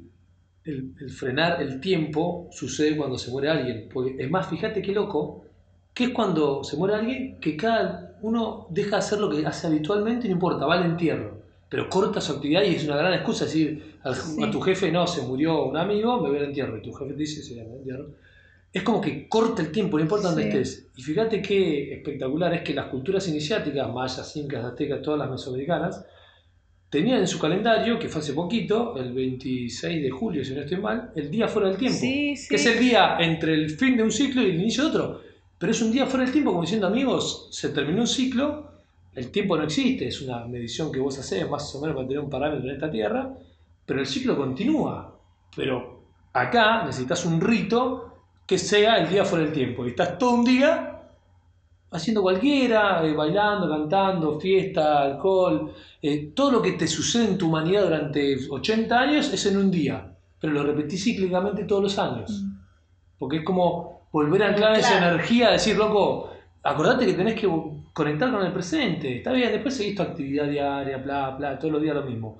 el- el frenar el tiempo sucede cuando se muere alguien. Porque es más, fíjate qué loco, que es cuando se muere alguien que cada uno deja de hacer lo que hace habitualmente no importa, va al entierro. Pero corta su actividad y es una gran excusa decir al- Sí. a tu jefe, no, se murió un amigo, me voy al entierro. Y tu jefe te dice, sí, al entierro. Es como que corta el tiempo, no importa dónde Sí. estés. Y fíjate qué espectacular es que las culturas iniciáticas, mayas, incas, aztecas, todas las mesoamericanas, tenían en su calendario, que fue hace poquito, el 26 de julio, si no estoy mal, el día fuera del tiempo. Sí, sí. Que es el día entre el fin de un ciclo y el inicio de otro. Pero es un día fuera del tiempo, como diciendo, amigos, se terminó un ciclo, el tiempo no existe, es una medición que vos hacés, más o menos para tener un parámetro en esta tierra, pero el ciclo continúa. Pero acá necesitas un rito que sea el día fuera del tiempo. Y estás todo un día haciendo cualquiera, eh, bailando, cantando, fiesta, alcohol, eh, todo lo que te sucede en tu humanidad durante 80 años es en un día, pero lo repetís cíclicamente todos los años. Mm. Porque es como volver a anclar esa energía, decir, loco, acordate que tenés que conectar con el presente. Está bien, después seguís tu actividad diaria, bla, bla, todos los días lo mismo.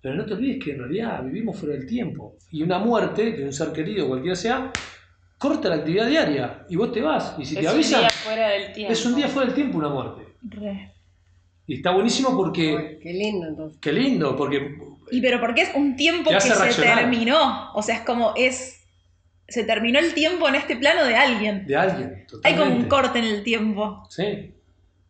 Pero no te olvides que en realidad vivimos fuera del tiempo. Y una muerte de un ser querido, cualquiera sea, corta la actividad diaria y vos te vas. Y si te es un avisan, día fuera del tiempo. es un día fuera del tiempo una muerte. Re. Y está buenísimo porque, qué lindo entonces. qué lindo, porque Y pero porque es un tiempo Te que se reaccionar. terminó. O sea, es como es. Se terminó el tiempo en este plano de alguien. de alguien. Hay como un corte en el tiempo. Sí.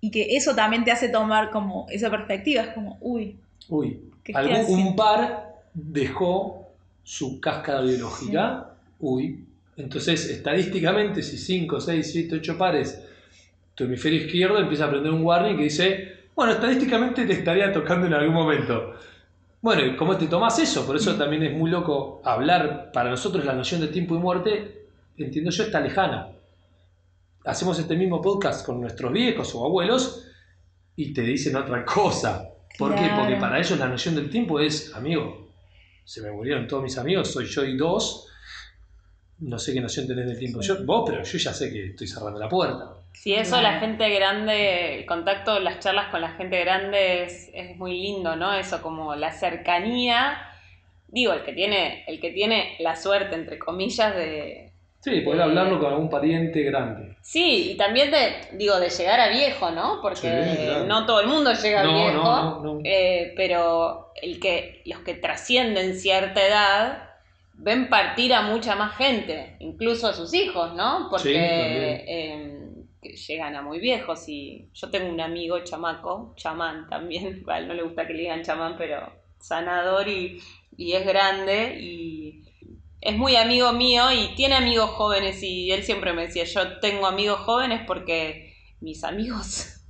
Y que eso también te hace tomar como esa perspectiva. Es como, uy, Uy, ¿Qué estoy algún, un par dejó su cáscara biológica. Uy. Entonces, estadísticamente, si 5, 6, 7, 8 pares, tu hemisferio izquierdo empieza a prender un warning que dice, bueno, estadísticamente te estaría tocando en algún momento. Bueno, ¿y cómo te tomas eso? Por eso también es muy loco hablar, para nosotros la noción de tiempo y muerte, entiendo yo, está lejana. Hacemos este mismo podcast con nuestros viejos o abuelos y te dicen otra cosa. ¿Por qué? Porque para ellos la noción del tiempo es, amigo, se me murieron todos mis amigos, soy yo y dos, no sé qué noción tenés del tiempo. Yo, vos, pero yo ya sé que estoy cerrando la puerta. Sí, eso la gente grande, el contacto, las charlas con la gente grande es, es muy lindo, ¿no? Eso como la cercanía. Digo, el que tiene, el que tiene la suerte, entre comillas, de. Sí, poder hablarlo con algún pariente grande. Sí, y también de, digo, de llegar a viejo, ¿no? Porque Sí, claro. no todo el mundo llega a viejo. no, no, no. eh, pero el que, los que trascienden cierta edad ven partir a mucha más gente, incluso a sus hijos, ¿no? Porque Sí, eh, llegan a muy viejos y yo tengo un amigo chamaco, chamán también, igual no le gusta que le digan chamán, pero sanador y, y es grande y es muy amigo mío y tiene amigos jóvenes y él siempre me decía, yo tengo amigos jóvenes porque mis amigos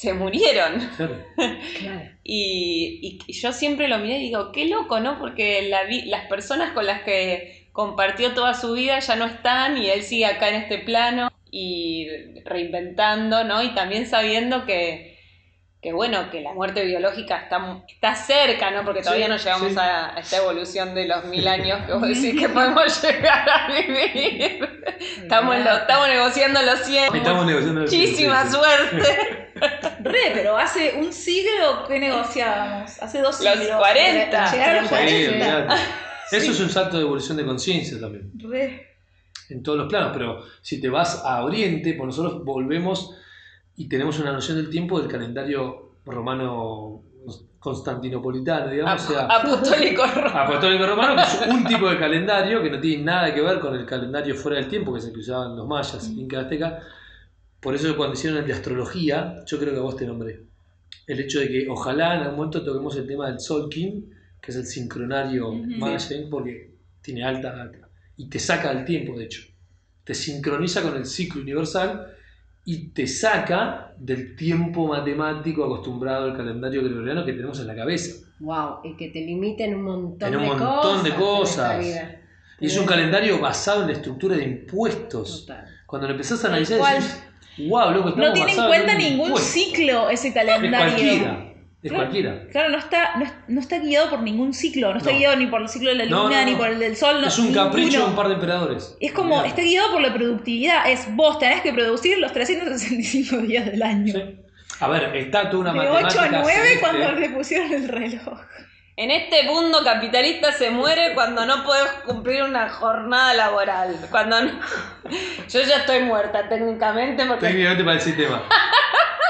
se murieron. Claro. Claro. Y, y yo siempre lo miré y digo, qué loco, ¿no? Porque la vi- las personas con las que compartió toda su vida ya no están y él sigue acá en este plano y reinventando, ¿no? Y también sabiendo que, que bueno, que la muerte biológica está, está cerca, ¿no? Porque todavía Sí, no llegamos sí. a, a esta evolución de los mil años que vos decís que podemos llegar a vivir. Estamos, lo- estamos negociando los 100. Estamos negociando el Muchísima sí, sí. suerte. Re, pero hace un siglo que negociábamos. Hace dos Los siglos. 40. Llegar a los Sí, 40. olvidate. Eso es un salto de evolución de conciencia también, Re. en todos los planos, pero si te vas a Oriente, pues nosotros volvemos y tenemos una noción del tiempo del calendario romano constantinopolitano, digamos, o sea, Apostólico romano. apostólico romano, que es un tipo de calendario que no tiene nada que ver con el calendario fuera del tiempo, que es el que usaban los mayas, incas, aztecas. Por eso cuando hicieron el de astrología, yo creo que a vos te nombré. El hecho de que ojalá en algún momento toquemos el tema del Sol King, que es el sincronario Ujú. maya, porque tiene alta data. Y te saca del tiempo, de hecho. Te sincroniza con el ciclo universal y te saca del tiempo matemático acostumbrado al calendario gregoriano que tenemos en la cabeza. Wow, y que te limiten un montón, En un de, montón cosas de en cosas. Y es un calendario basado en la estructura de impuestos. Total. Cuando lo empezás a analizar, decís, wow, loco, estamos No tiene en cuenta ningún impuesto". ciclo ese Es calendario. cualquiera. Es Claro. cualquiera. Claro, no está, no, no está guiado por ningún ciclo, no está No. guiado ni por el ciclo de la No, luna, no, ni por el del sol. no- es un capricho ninguno. de un par de emperadores. Es como, Mirá. está guiado por la productividad. Es vos tenés que producir los 365 días del año. Sí. A ver, está toda una De matemática. 8 a 9 celeste. cuando le pusieron el reloj. En este mundo capitalista se muere cuando no puedes cumplir una jornada laboral. Cuando no- Yo ya estoy muerta técnicamente porque Técnicamente para el sistema.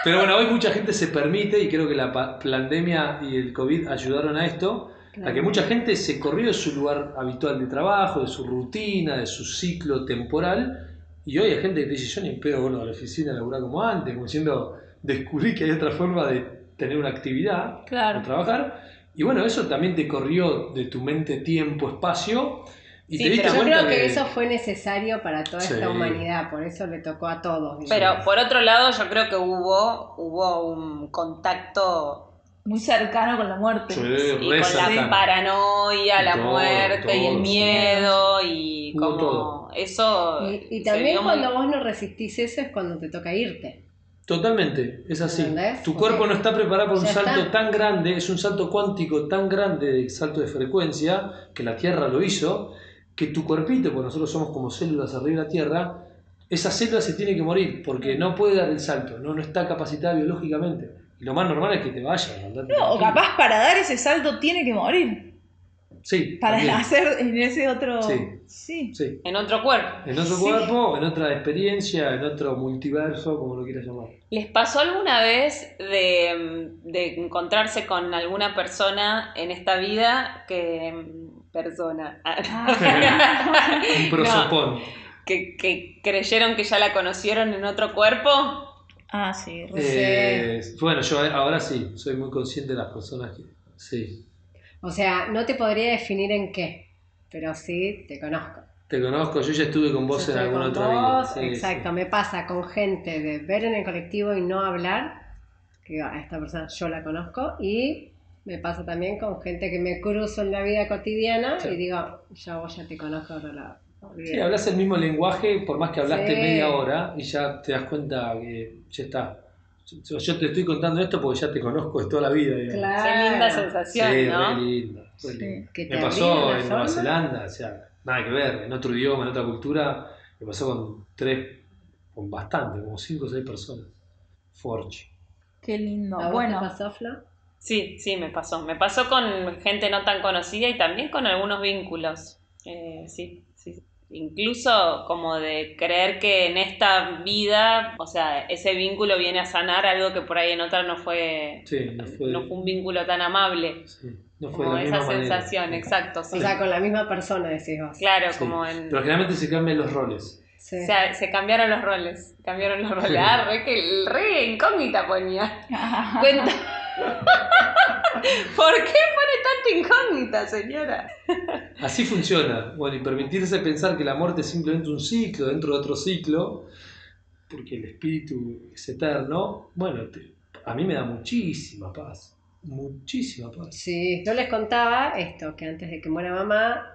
Pero bueno, hoy mucha gente se permite, y creo que la pa- pandemia y el COVID ayudaron a esto, a que mucha gente se corrió de su lugar habitual de trabajo, de su rutina, de su ciclo temporal, y hoy hay gente que dice, yo ni pedo vuelvo a la oficina a laburar como antes, como diciendo, descubrí que hay otra forma de tener una actividad, Claro. de trabajar, y bueno, eso también te corrió de tu mente tiempo, espacio, y Sí, pero Yo creo que eso fue necesario para toda Sí. esta humanidad, por eso le tocó a todos. Pero por otro lado, yo creo que hubo, hubo un contacto Muy cercano con la muerte. Sí, y con la paranoia, la Todo, muerte y el miedo y como todo. eso. Y, también muy- cuando vos no resistís eso es cuando te toca irte. Totalmente, es así. ¿Entendés? Tu cuerpo no está preparado para un ya salto está. tan grande, es un salto cuántico tan grande de salto de frecuencia, que la Tierra lo hizo, que tu cuerpito, porque nosotros somos como células arriba de la Tierra, esa célula se tiene que morir porque no puede dar el salto, no, no está capacitada biológicamente. Y lo más normal es que te vayas. No, o capaz para dar ese salto tiene que morir. Sí, Para también. hacer en ese otro. Sí. Sí. Sí. En otro cuerpo. En otro Sí. cuerpo, en otra experiencia, en otro multiverso, como lo quieras llamar. ¿Les pasó alguna vez de, de encontrarse con alguna persona en esta vida que. Persona. Un prosopón. que, que creyeron que ya la conocieron en otro cuerpo? Ah, sí. Eh, bueno, yo ahora sí, soy muy consciente de las personas que. Sí. O sea, no te podría definir en qué, pero sí te conozco. Te conozco, yo ya estuve con vos Yo en alguna otra vida. Sí, exacto, sí. me pasa con gente de ver en el colectivo y no hablar, que digo, a esta persona yo la conozco, y me pasa también con gente que me cruzo en la vida cotidiana Sí. y digo, ya vos ya te conozco, no la olvidé. Sí, hablas el mismo lenguaje, por más que hablaste Sí. media hora y ya te das cuenta que ya está. Yo, yo te estoy contando esto porque ya te conozco de toda la vida. digamos. Claro. Qué linda Sí, sensación, re ¿no? lindo, Sí. Me de pasó en Nueva. Zelanda, o sea, nada que ver, en otro idioma, en otra cultura, me pasó con tres, con bastante, como cinco o seis personas. Forge. Qué lindo. ¿A vos bueno, te pasó, Flo? Sí, sí, me pasó. Me pasó con gente no tan conocida y también con algunos vínculos. Eh, sí, sí. Incluso como de creer que en esta vida, o sea, ese vínculo viene a sanar algo que por ahí en otra no fue, Sí, no fue, no fue un vínculo tan amable. sí, no fue Como de la esa misma manera. sensación, exacto. sí. O sea, con la misma persona decís vos. Claro, Sí. como en... Pero generalmente se cambian los roles. Sí. O sea, se cambiaron los roles. Cambiaron los roles. Ah, re, que, re incógnita ponía. Cuenta. ¿Por qué pone tanta incógnita, señora? Así funciona. Bueno, y permitirse pensar que la muerte es simplemente un ciclo dentro de otro ciclo, porque el espíritu es eterno, bueno, te- a mí me da muchísima paz. Muchísima paz. Sí, yo les contaba esto, que antes de que muera mamá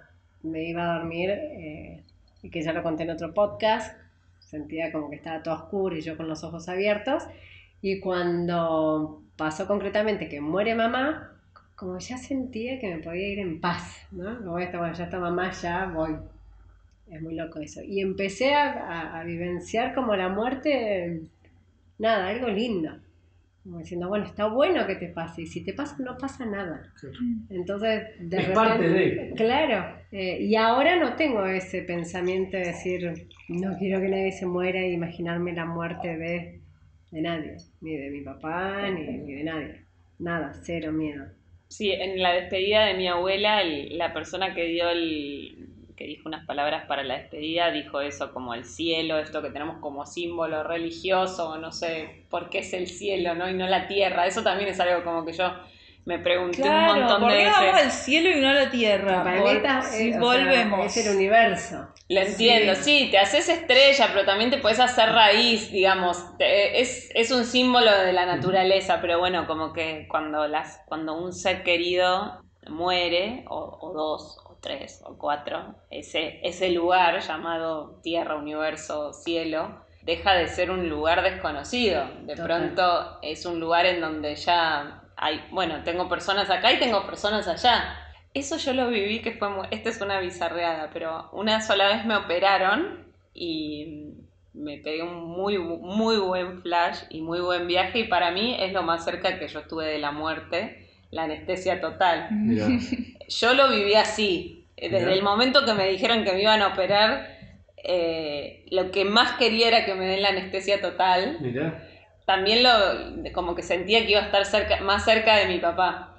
me iba a dormir, eh, y que ya lo conté en otro podcast, sentía como que estaba todo oscuro y yo con los ojos abiertos, y cuando pasó concretamente que muere mamá, como ya sentía que me podía ir en paz, ¿no? Como esto, bueno, ya está mamá, ya voy. Es muy loco eso. Y empecé a, a- a vivenciar como la muerte, nada, algo lindo. Como diciendo, bueno, está bueno que te pase, y si te pasa, no pasa nada. Entonces, de Es repente, parte de. Claro, eh, y ahora no tengo ese pensamiento de decir, no quiero que nadie se muera e imaginarme la muerte de, de nadie, ni de mi papá, ni, ni de nadie. Nada, cero miedo. Sí, en la despedida de mi abuela, el- la persona que dio el que dijo unas palabras para la despedida dijo eso como el cielo, esto que tenemos como símbolo religioso, no sé por qué es el cielo, ¿no? Y no la tierra. Eso también es algo como que yo me pregunté un montón ¿por de qué vamos al veces. cielo y no a la tierra? Por- si eh, sea, volvemos. es el universo. Lo entiendo, sí. te haces estrella, pero también te puedes hacer raíz, digamos. Te- es, es un símbolo de la naturaleza, pero bueno, como que cuando, las, cuando un ser querido muere, o, o dos, o tres, o cuatro, ese, ese lugar llamado tierra, universo, cielo, deja de ser un lugar desconocido. De Total. pronto es un lugar en donde ya hay, bueno, tengo personas acá y tengo personas allá. Eso yo lo viví, que fue muy, esta es una bizarreada, pero una sola vez me operaron y me pegué un muy, muy buen flash y muy buen viaje y para mí es lo más cerca que yo estuve de la muerte, la anestesia total. Mirá. Yo lo viví así. Desde Mirá. el momento que me dijeron que me iban a operar, eh, lo que más quería era que me den la anestesia total. Mirá. También lo, como que sentía que iba a estar cerca, más cerca de mi papá.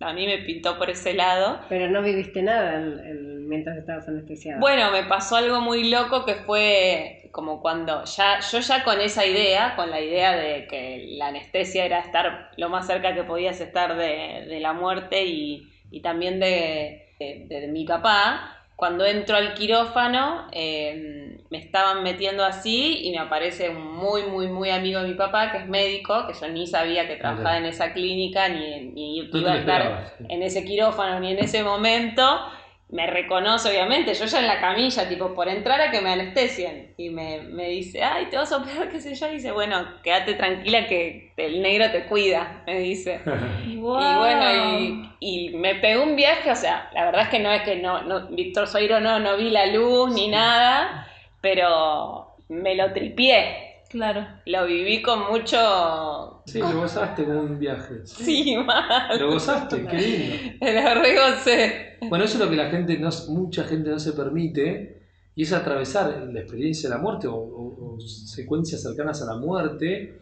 A mí me pintó por ese lado. Pero no viviste nada el- el- mientras estabas anestesiada. Bueno, me pasó algo muy loco que fue como cuando ya, yo ya con esa idea, con la idea de que la anestesia era estar lo más cerca que podías estar de, de la muerte y, y también de, de- de mi papá, cuando entro al quirófano eh, me estaban metiendo así y me aparece un muy, muy, muy amigo de mi papá que es médico, que yo ni sabía que trabajaba en esa clínica ni, ni iba a estar en ese quirófano ni en ese momento, me reconoce obviamente, yo ya en la camilla, tipo, por entrar a que me anestesien. Y me, me dice, ay, te vas a operar, qué sé yo. Y dice, bueno, quédate tranquila que el negro te cuida, me dice. Y bueno, y, y me pegó un viaje, o sea, la verdad es que no es que no, no Víctor Soiro no, no vi la luz ni nada, pero me lo tripié. Claro. Lo viví con mucho... Sí, lo gozaste como un viaje. Sí, mal. Lo gozaste, qué lindo. Lo regocé. Bueno, eso es lo que la gente no, mucha gente no se permite, y es atravesar la experiencia de la muerte o, o- o secuencias cercanas a la muerte,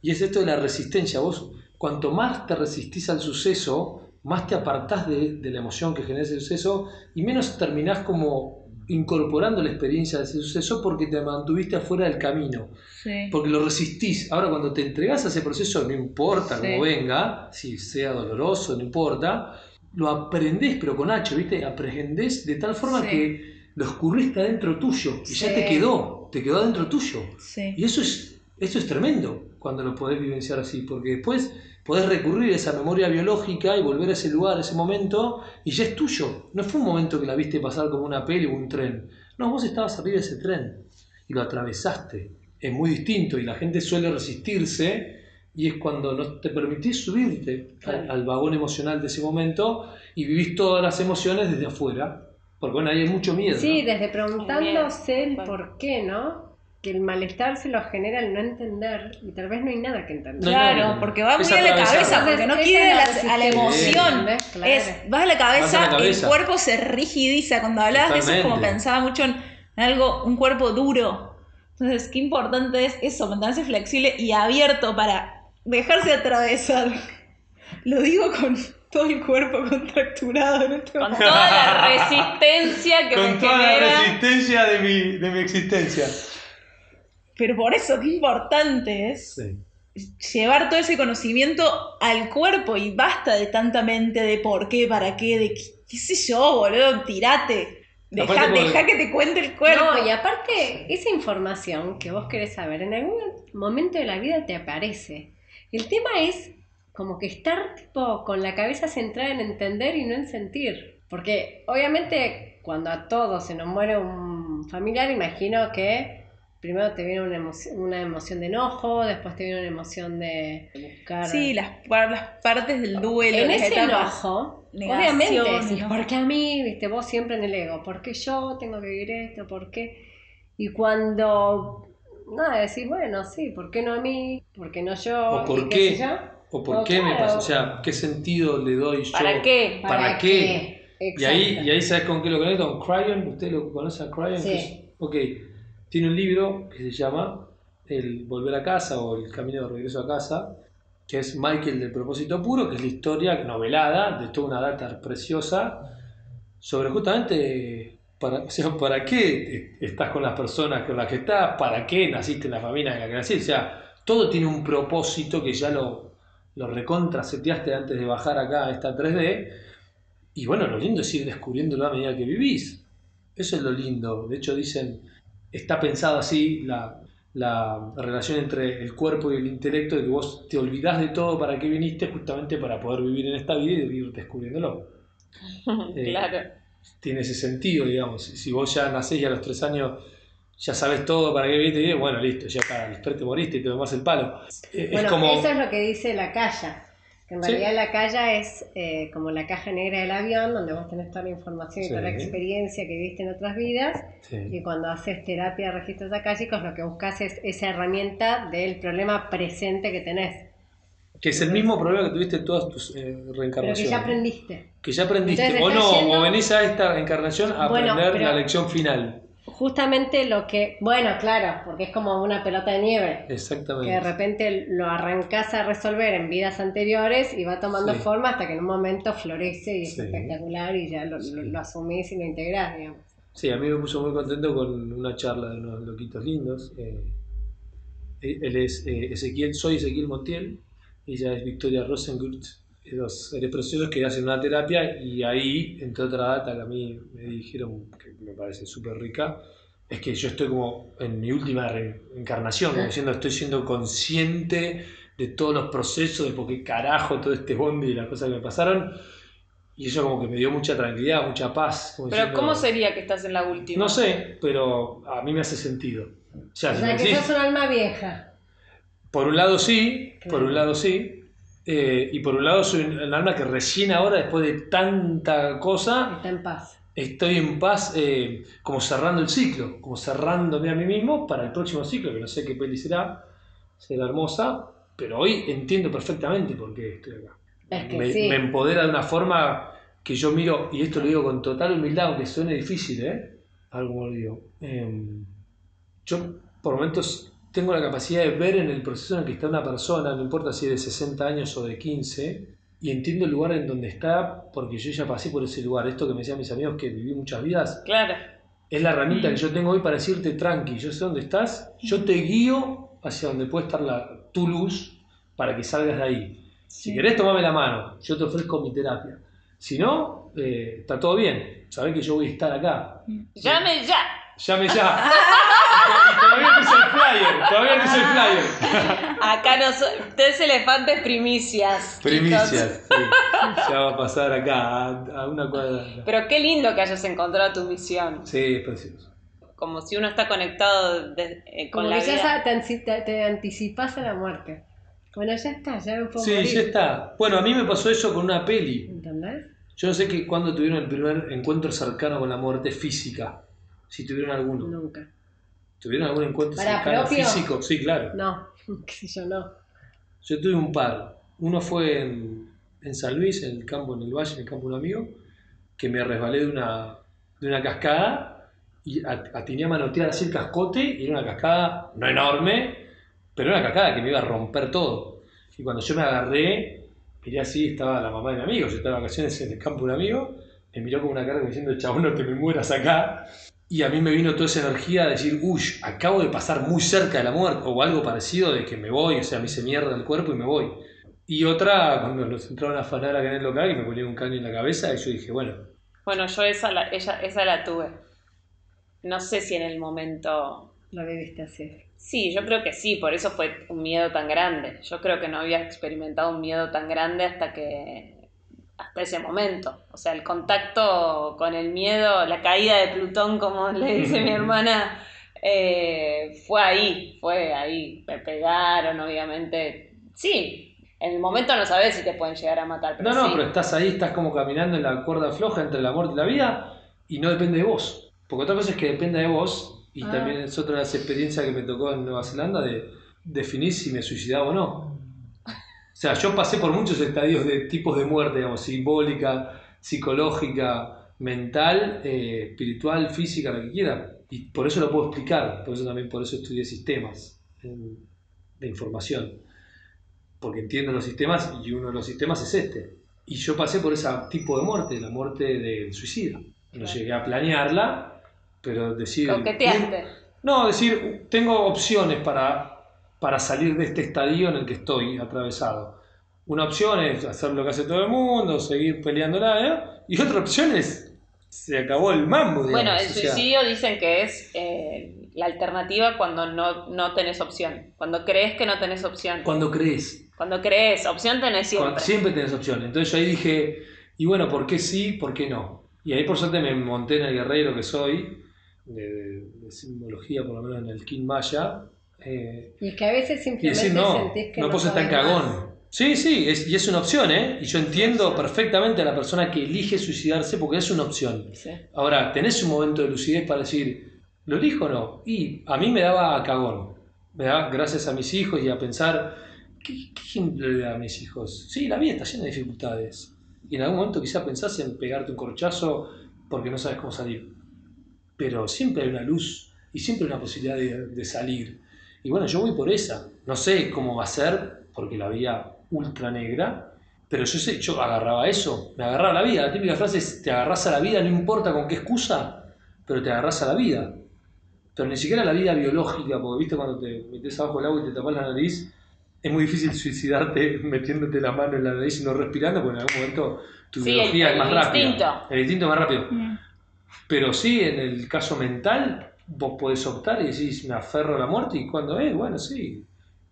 y es esto de la resistencia. Vos, cuanto más te resistís al suceso, más te apartás de, de la emoción que genera ese suceso, y menos terminás como incorporando la experiencia de ese suceso porque te mantuviste afuera del camino, Sí. porque lo resistís. Ahora, cuando te entregás a ese proceso, no importa Sí. cómo venga, si sea doloroso, no importa, lo aprendés, pero con H, ¿viste? Aprendés de tal forma Sí. que lo escurriste adentro tuyo y ya te quedó, te quedó adentro tuyo. Y eso es, eso es tremendo cuando lo podés vivenciar así, porque después podés recurrir a esa memoria biológica y volver a ese lugar, a ese momento, y ya es tuyo. No fue un momento que la viste pasar como una peli o un tren. No, vos estabas arriba de ese tren y lo atravesaste. Es muy distinto y la gente suele resistirse y es cuando no te permitís subirte al, al vagón emocional de ese momento y vivís todas las emociones desde afuera. Porque bueno, ahí hay mucho miedo. Sí, ¿no? desde preguntándose el por qué, ¿no? Que el malestar se lo genera el no entender y tal vez no hay nada que entender. No Claro, porque va muy a la cabeza, porque no quiere es la la- a la emoción. Es, vas a la cabeza, Vas a la cabeza. el cuerpo se rigidiza. Cuando hablabas de eso, es como pensaba mucho en algo, un cuerpo duro. Entonces, qué importante es eso, mantenerse flexible y abierto para dejarse atravesar. Lo digo con todo el cuerpo contracturado en este Con momento. toda la resistencia que me genera. resistencia de mi, de mi existencia. Pero por eso, qué importante es Sí. llevar todo ese conocimiento al cuerpo y basta de tanta mente de por qué, para qué, de qué, qué sé yo, boludo, tirate. Deja, deja que te cuente el cuerpo. No, y aparte, esa información que vos querés saber, en algún momento de la vida te aparece. El tema es como que estar tipo con la cabeza centrada en entender y no en sentir. Porque obviamente cuando a todos se nos muere un familiar, imagino que primero te viene una emoción, una emoción de enojo, después te viene una emoción de buscar... Sí, las, par- las partes del duelo. en ese enojo, Negación, obviamente. ¿por qué a mí? Viste, vos siempre en el ego, ¿por qué yo tengo que vivir esto? ¿Por qué? Y cuando, nada, decís, bueno, sí, ¿por qué no a mí? ¿Por qué no yo? ¿O por ¿Y qué? ¿O por qué me pasa? O sea, ¿qué sentido le doy yo? ¿Para qué? ¿Para qué? Y ahí, y ahí sabes con qué lo conecto, con Cryon, ¿usted lo conoce a Cryon? Sí. Que es- ok, tiene un libro que se llama El Volver a Casa o El Camino de Regreso a Casa, que es Michael del Propósito Puro, que es la historia novelada de toda una data preciosa sobre justamente para, para qué estás con las personas con las que estás, para qué naciste en la familia en la que naciste, o sea, todo tiene un propósito que ya lo, lo recontra seteaste antes de bajar acá a esta 3D, y bueno, lo lindo es ir descubriéndolo a medida que vivís. Eso es lo lindo. De hecho, dicen, está pensado así la, la relación entre el cuerpo y el intelecto, de que vos te olvidás de todo para qué viniste, justamente para poder vivir en esta vida y ir descubriéndolo. Eh, claro. Tiene ese sentido, digamos. Si vos ya nacés y a los tres años ya sabes todo para qué viniste, y bueno, listo, ya está, después te moriste y te tomás el palo. Eh, Bueno, es como... eso es lo que dice la calla. Que en Sí. realidad la calla es eh, como la caja negra del avión, donde vos tenés toda la información y toda la experiencia que viviste en otras vidas. Sí. Y cuando haces terapia de registros acálicos, lo que buscas es esa herramienta del problema presente que tenés, Que es el mismo problema que tuviste en todas tus eh, pero reencarnaciones. que ya aprendiste. Que ya aprendiste, Entonces o no, yendo- o venís a esta encarnación a Bueno, aprender pero- la lección final. Justamente lo que, bueno, claro, porque es como una pelota de nieve. Que de Exactamente. repente lo arrancás a resolver en vidas anteriores y va tomando Sí. forma hasta que en un momento florece y es Sí. espectacular y ya lo, Sí. lo asumís y lo integrás, digamos. Sí, a mí me puso muy contento con una charla de unos loquitos lindos. eh, él es eh, Ezequiel, soy Ezequiel Montiel, ella es Victoria Rosengurt, eh, dos seres preciosos que hacen una terapia y ahí, entre otra data que a mí me dijeron que me parece súper rica, es que yo estoy como en mi última reencarnación, como diciendo estoy siendo consciente de todos los procesos, de por qué carajo todo este bondi y las cosas que me pasaron. Y eso como que me dio mucha tranquilidad, mucha paz. Pero diciendo- ¿cómo sería que estás en la última? no sé, pero a mí me hace sentido. O sea, O si sea que sos un alma vieja. por un lado sí, por Claro. un lado sí, eh, y por un lado soy un alma que recién ahora, después de tanta cosa, Está en paz. Estoy en paz, eh, como cerrando el ciclo, como cerrándome a mí mismo para el próximo ciclo, que no sé qué peli será, será hermosa, pero hoy entiendo perfectamente por qué estoy acá. Es que me, sí. me empodera de una forma que yo miro, y esto lo digo con total humildad, aunque suene difícil, ¿eh? Algo como lo digo. Em, yo por momentos tengo la capacidad de ver en el proceso en el que está una persona, no importa si es de 60 años o de 15, y entiendo el lugar en donde está porque yo ya pasé por ese lugar. Esto que me decían mis amigos que viví muchas vidas, Claro. es la herramienta que yo tengo hoy para decirte tranqui, yo sé dónde estás, yo te guío hacia donde puede estar la, tu luz para que salgas de ahí. Si querés, tomame la mano, yo te ofrezco mi terapia. Si no, eh, está todo bien, sabés que yo voy a estar acá. Llame ya. Llame ya. y todavía no el flyer, todavía no el flyer. Acá no so- tres elefantes primicias. Primicias, sí. Ya va a pasar acá, a, a una cuadra. Pero qué lindo que hayas encontrado tu misión. Sí, es precioso. Como si uno está conectado de- eh, con Como la que ya vida. sa- te, te- anticipás a la muerte. Bueno, ya está, ya me puedo Sí, morir. ya está. Bueno, a mí me pasó eso con una peli. ¿Entendés? Yo no sé que cuando tuvieron el primer encuentro cercano con la muerte física. Si tuvieron alguno. Nunca. ¿Tuvieron algún encuentro ¿Para cercano propio? físico? Sí, claro. No, yo, no. Yo tuve un par. Uno fue en, en San Luis, en el campo, en el valle, en el campo de un amigo, que me resbalé de una, de una cascada y at- atiné a manotear así el cascote y era una cascada no enorme, pero era una cascada que me iba a romper todo. Y cuando yo me agarré, miré así, estaba la mamá de mi amigo, yo estaba de vacaciones en el campo de un amigo, me miró con una cara diciendo, chabón, no te me mueras acá. Y a mí me vino toda esa energía de decir, uy, acabo de pasar muy cerca de la muerte, o algo parecido de que me voy, o sea, me hice mierda el cuerpo y me voy. Y otra, cuando nos entraron a afanar acá en el local y me ponían un caño en la cabeza, y yo dije, bueno, Bueno, yo esa la, ella, esa la tuve. No sé si en el momento... Lo viviste así. Sí, yo creo que sí, por eso fue un miedo tan grande. Yo creo que no había experimentado un miedo tan grande hasta que hasta ese momento. O sea, el contacto con el miedo, la caída de Plutón, como le dice mi hermana, eh, fue ahí, fue ahí. Me pegaron, obviamente. Sí, en el momento no sabes si te pueden llegar a matar, pero no, no, sí. pero estás ahí, estás como caminando en la cuerda floja entre la muerte y la vida, y no depende de vos. Porque otra cosa es que dependa de vos, y Ah. también es otra de las experiencias que me tocó en Nueva Zelanda de definir si me suicidaba o no. O sea, yo pasé por muchos estadios de tipos de muerte, digamos, simbólica, psicológica, mental, eh, espiritual, física, lo que quiera. Y por eso lo puedo explicar, por eso también por eso estudié sistemas de información. Porque entiendo los sistemas y uno de los sistemas es este. Y yo pasé por ese tipo de muerte, la muerte del suicidio. No llegué a planearla, pero decir... No, decir, tengo opciones para, para salir de este estadio en el que estoy atravesado. Una opción es hacer lo que hace todo el mundo, seguir peleándola, ¿eh? y otra opción es, se acabó el mambo, digamos. Bueno, el o sea, suicidio dicen que es eh, la alternativa cuando no, no tenés opción. Cuando crees que no tenés opción. cuando crees, Cuando crees, opción tenés siempre. cuando- siempre tenés opción. Entonces yo ahí dije, y bueno, ¿por qué sí, por qué no? Y ahí por suerte me monté en el guerrero que soy, de simbología, por lo menos en el King Maya, eh, Y es que a veces simplemente decir, no, sentís que no no, puedo ser tan cagón. más. Sí, sí, es, y es una opción, ¿eh? Y yo entiendo perfectamente a la persona que elige suicidarse porque es una opción. Sí. Ahora, tenés un momento de lucidez para decir, ¿lo elijo o no? Y a mí me daba cagón. Me daba, gracias a mis hijos y a pensar, ¿qué, qué ejemplo le da a mis hijos? Sí, la vida está llena de dificultades. Y en algún momento quizás pensás en pegarte un corchazo porque no sabes cómo salir. Pero siempre hay una luz y siempre hay una posibilidad de, de salir. Y bueno, yo voy por esa. No sé cómo va a ser, porque la vía ultra negra, pero yo sé, yo agarraba eso, me agarraba la vida. La típica frase es, te agarras a la vida, no importa con qué excusa, pero te agarras a la vida. Pero ni siquiera la vida biológica, porque viste cuando te metes abajo del agua y te tapas la nariz, es muy difícil suicidarte metiéndote la mano en la nariz y no respirando, porque en algún momento tu Sí, biología el- es más el rápida. instinto. El instinto es más rápido. Mm. Pero sí, en el caso mental, vos podés optar y decís, me aferro a la muerte y cuando es, bueno, sí.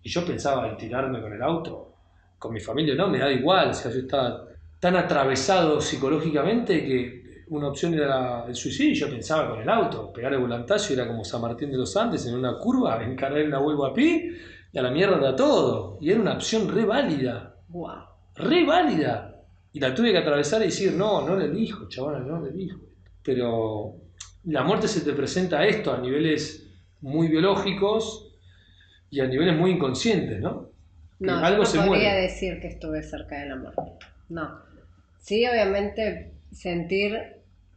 Y yo pensaba en tirarme con el auto, con mi familia, no, me da igual, o sea, yo estaba tan atravesado psicológicamente que una opción era el suicidio yo pensaba con el auto, pegar el volantazo era como San Martín de los Andes en una curva, encarar en la vuelvo a pi y a la mierda de todo. Y era una opción re válida Guau. re válida. Y la tuve que atravesar y decir, no, no le elijo, chabona, no le elijo. Pero la muerte se te presenta a esto a niveles muy biológicos y a niveles muy inconscientes, ¿no? No, algo yo no se podría muere. decir que estuve cerca de la muerte. No. Sí, obviamente sentir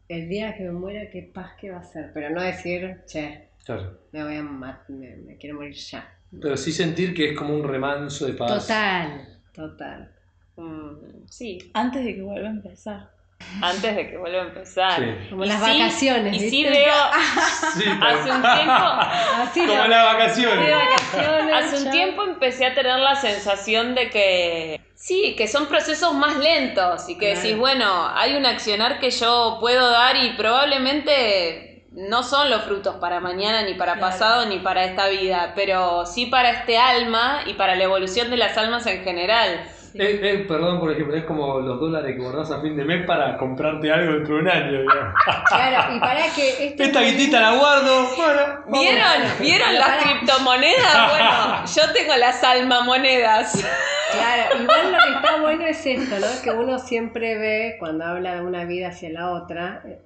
el día que me muera qué paz que va a ser, pero no decir, che, Claro. me voy a ma- me, me quiero morir ya. Pero sí sentir que es como un remanso de paz. Total, total. Mm, sí, Antes de que vuelva a empezar. Antes de que vuelva a empezar. Sí. Como Y las sí- vacaciones, Y veo, Sí, hace un tiempo, Así como la- las vacaciones. Hace un ya. tiempo empecé a tener la sensación de que sí, que son procesos más lentos y que Claro. decís, bueno, hay un accionar que yo puedo dar y probablemente no son los frutos para mañana, ni para Claro. pasado, ni para esta vida, pero sí para este alma y para la evolución de las almas en general. Eh, eh, perdón, por ejemplo, es como los dólares que guardás a fin de mes para comprarte algo dentro de un año. digamos. Claro, y para que este Esta guitita la guardo. Bueno. ¿Vieron? ¿Vieron las pará. criptomonedas? Bueno, yo tengo las almamonedas. Claro, igual lo que está bueno es esto, ¿no? Que uno siempre ve cuando habla de una vida hacia la otra, eh,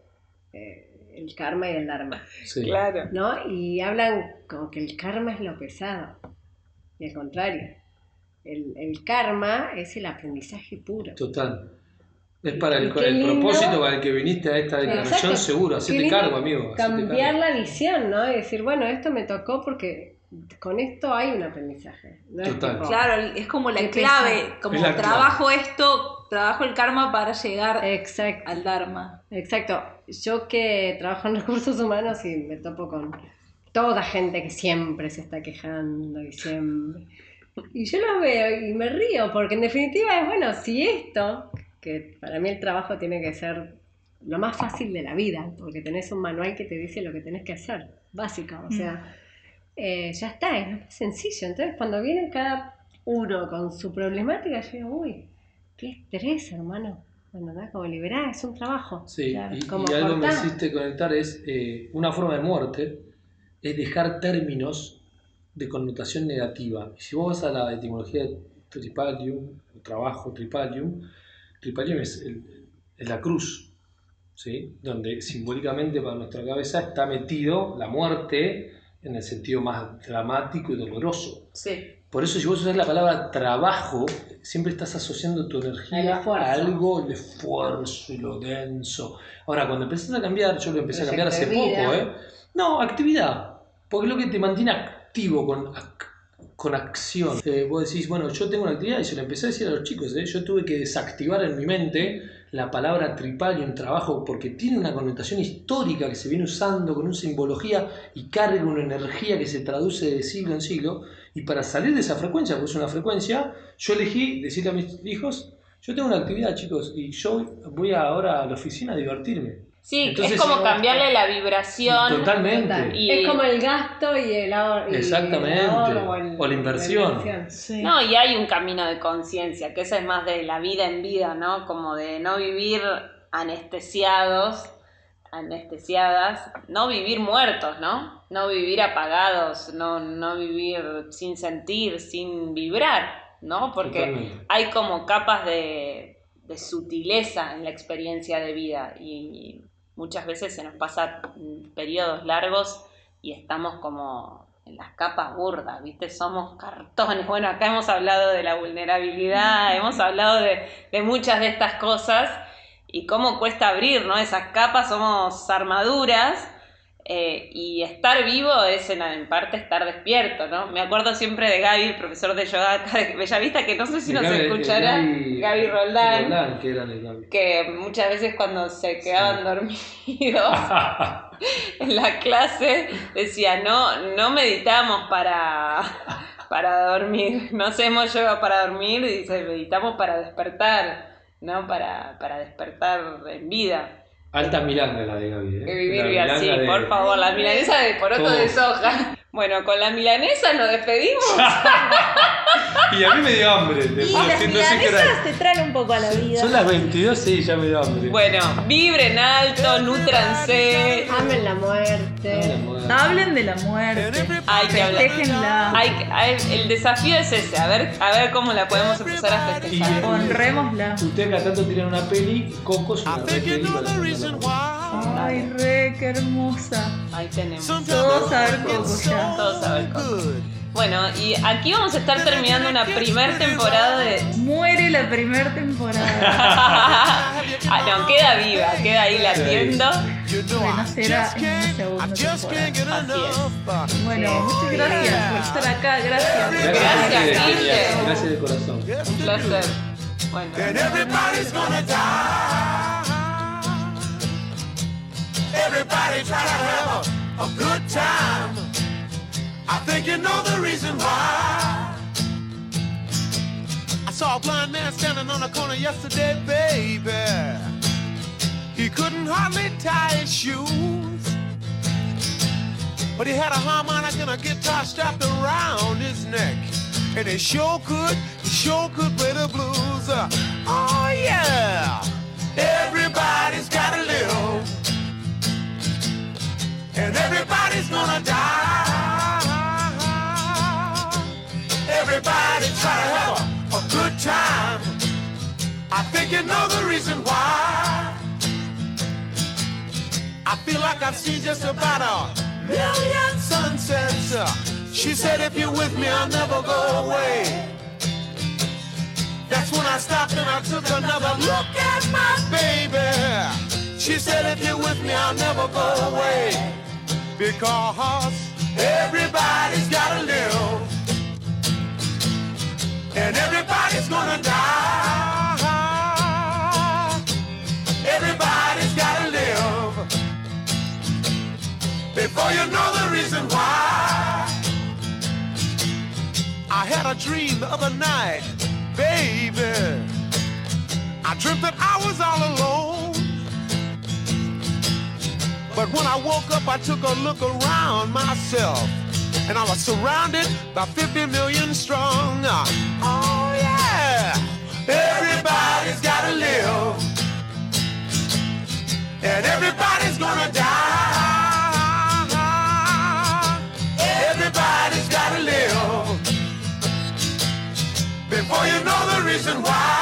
eh, el karma y el dharma, Sí. Claro. ¿no? Y hablan como que el karma es lo pesado, y al contrario, el, el karma es el aprendizaje puro. Total. Es para el, el lindo. propósito para el que viniste a esta declaración, seguro. Hacete cargo, amigo. Cambiar cargo. la visión, ¿no? Y decir, bueno, esto me tocó porque con esto hay un aprendizaje. No es Total. tipo, Claro, es como la clave, como clave. trabajo esto trabajo el karma para llegar Exacto. al Dharma. Exacto. Yo que trabajo en recursos humanos y me topo con toda gente que siempre se está quejando y siempre. Y yo lo veo y me río, porque en definitiva es bueno, si esto, que para mí el trabajo tiene que ser lo más fácil de la vida, porque tenés un manual que te dice lo que tenés que hacer, básico, o sea, eh, ya está, es lo más sencillo. Entonces, cuando viene cada uno con su problemática, yo digo, uy, qué estrés, hermano. Bueno, ¿verdad? Como liberar, es un trabajo. Sí, Claro, y, como y algo me hiciste conectar es eh, una forma de muerte, es dejar términos de connotación negativa. Si vos vas a la etimología de tripalium, trabajo tripalium, tripalium es, el- es la cruz, ¿sí? donde simbólicamente para nuestra cabeza está metido la muerte en el sentido más dramático y doloroso. Sí. Por eso si vos usas la palabra trabajo, siempre estás asociando tu energía a algo, el esfuerzo y lo denso. Ahora, cuando empezás a cambiar, yo lo empecé a cambiar hace poco. ¿eh? No, actividad. Porque es lo que te mantiene activo con, ac- con acción. Eh, vos decís, bueno, yo tengo una actividad y se lo empecé a decir a los chicos, ¿eh? yo tuve que desactivar en mi mente la palabra tripal y un trabajo porque tiene una connotación histórica que se viene usando con una simbología y carga una energía que se traduce de siglo en siglo. Y para salir de esa frecuencia, porque es una frecuencia, yo elegí decirle a mis hijos, yo tengo una actividad, chicos, y yo voy ahora a la oficina a divertirme. Sí, Entonces, es como cambiarle la vibración. Totalmente. Y- Es como el gasto y el ahorro. el Exactamente. ahorro O la inversión. Sí. No, y hay un camino de conciencia, que ese es más de la vida en vida, ¿no? Como de no vivir anestesiados, anestesiadas, no vivir muertos, ¿no? No vivir apagados, no, no vivir sin sentir, sin vibrar, ¿no? Porque Totalmente. hay como capas de, de sutileza en la experiencia de vida y muchas veces se nos pasa mm, periodos largos y estamos como en las capas burdas, ¿viste? Somos cartones. Bueno, acá hemos hablado de la vulnerabilidad, hemos hablado de, de muchas de estas cosas y cómo cuesta abrir, ¿no? Esas capas somos armaduras eh, y estar vivo es en, en parte estar despierto, ¿no? Me acuerdo siempre de Gaby, el profesor de yoga acá de Bellavista, que no sé si nos Gaby- escuchará, Gaby- Gaby Roldán, Roldán, que era de Gaby. que muchas veces cuando se quedaban dormidos en la clase decía, no, no meditamos para, para dormir, no hacemos yoga para dormir, dice, meditamos para despertar, ¿no? Para, para despertar en vida. Alta milanga la de Gaby, ¿eh? Vivir sí, por favor, la milanesa de poroto de soja. Bueno, con la milanesa nos despedimos. Y a mí me dio hambre. Y las milanesas te traen un poco a la vida. Son las 22, sí, ya me dio hambre. Bueno, vibren alto, nutranse. Amen la muerte. Hablen de la muerte. Hay que hablar. Hay, hay- el desafío es ese, a ver, a ver cómo la podemos empezar a festejar. Y- Honrémosla. Ustedes acá tanto tiran una peli, Coco es una re. Ay, re, qué hermosa. Ahí tenemos. Todos a ver Coco ya. Todos a. Bueno, y aquí vamos a estar terminando una primer temporada de. Muere la primera temporada. ah, no, queda viva, queda ahí latiendo. Bueno, será en una segunda temporada. Así es. Bueno, muchas gracias por estar acá. Gracias. Gracias, Gracias, Guille. Gracias de corazón. Un placer. Bueno. And everybody's gonna die. Everybody try to have a, a good time. I think you know the reason why. I saw a blind man standing on the corner yesterday, baby. He couldn't hardly tie his shoes. But he had a harmonica and a guitar strapped around his neck. And he sure could, he sure could play the blues. Uh, oh yeah, everybody's The reason why. I feel like I've seen just about a million sunsets. She said, if you're with me, I'll never go away. That's when I stopped and I took another look at my baby. She said, if you're with me, I'll never go away. Because everybody's gotta live. And everybody's gonna die. before you know the reason why. I had a dream the other night, baby. I dreamt that I was all alone. But when I woke up, I took a look around myself. And I was surrounded by 50 million strong. Oh, yeah. Everybody's got to live. And everybody's going to die. Boy, you know the reason why.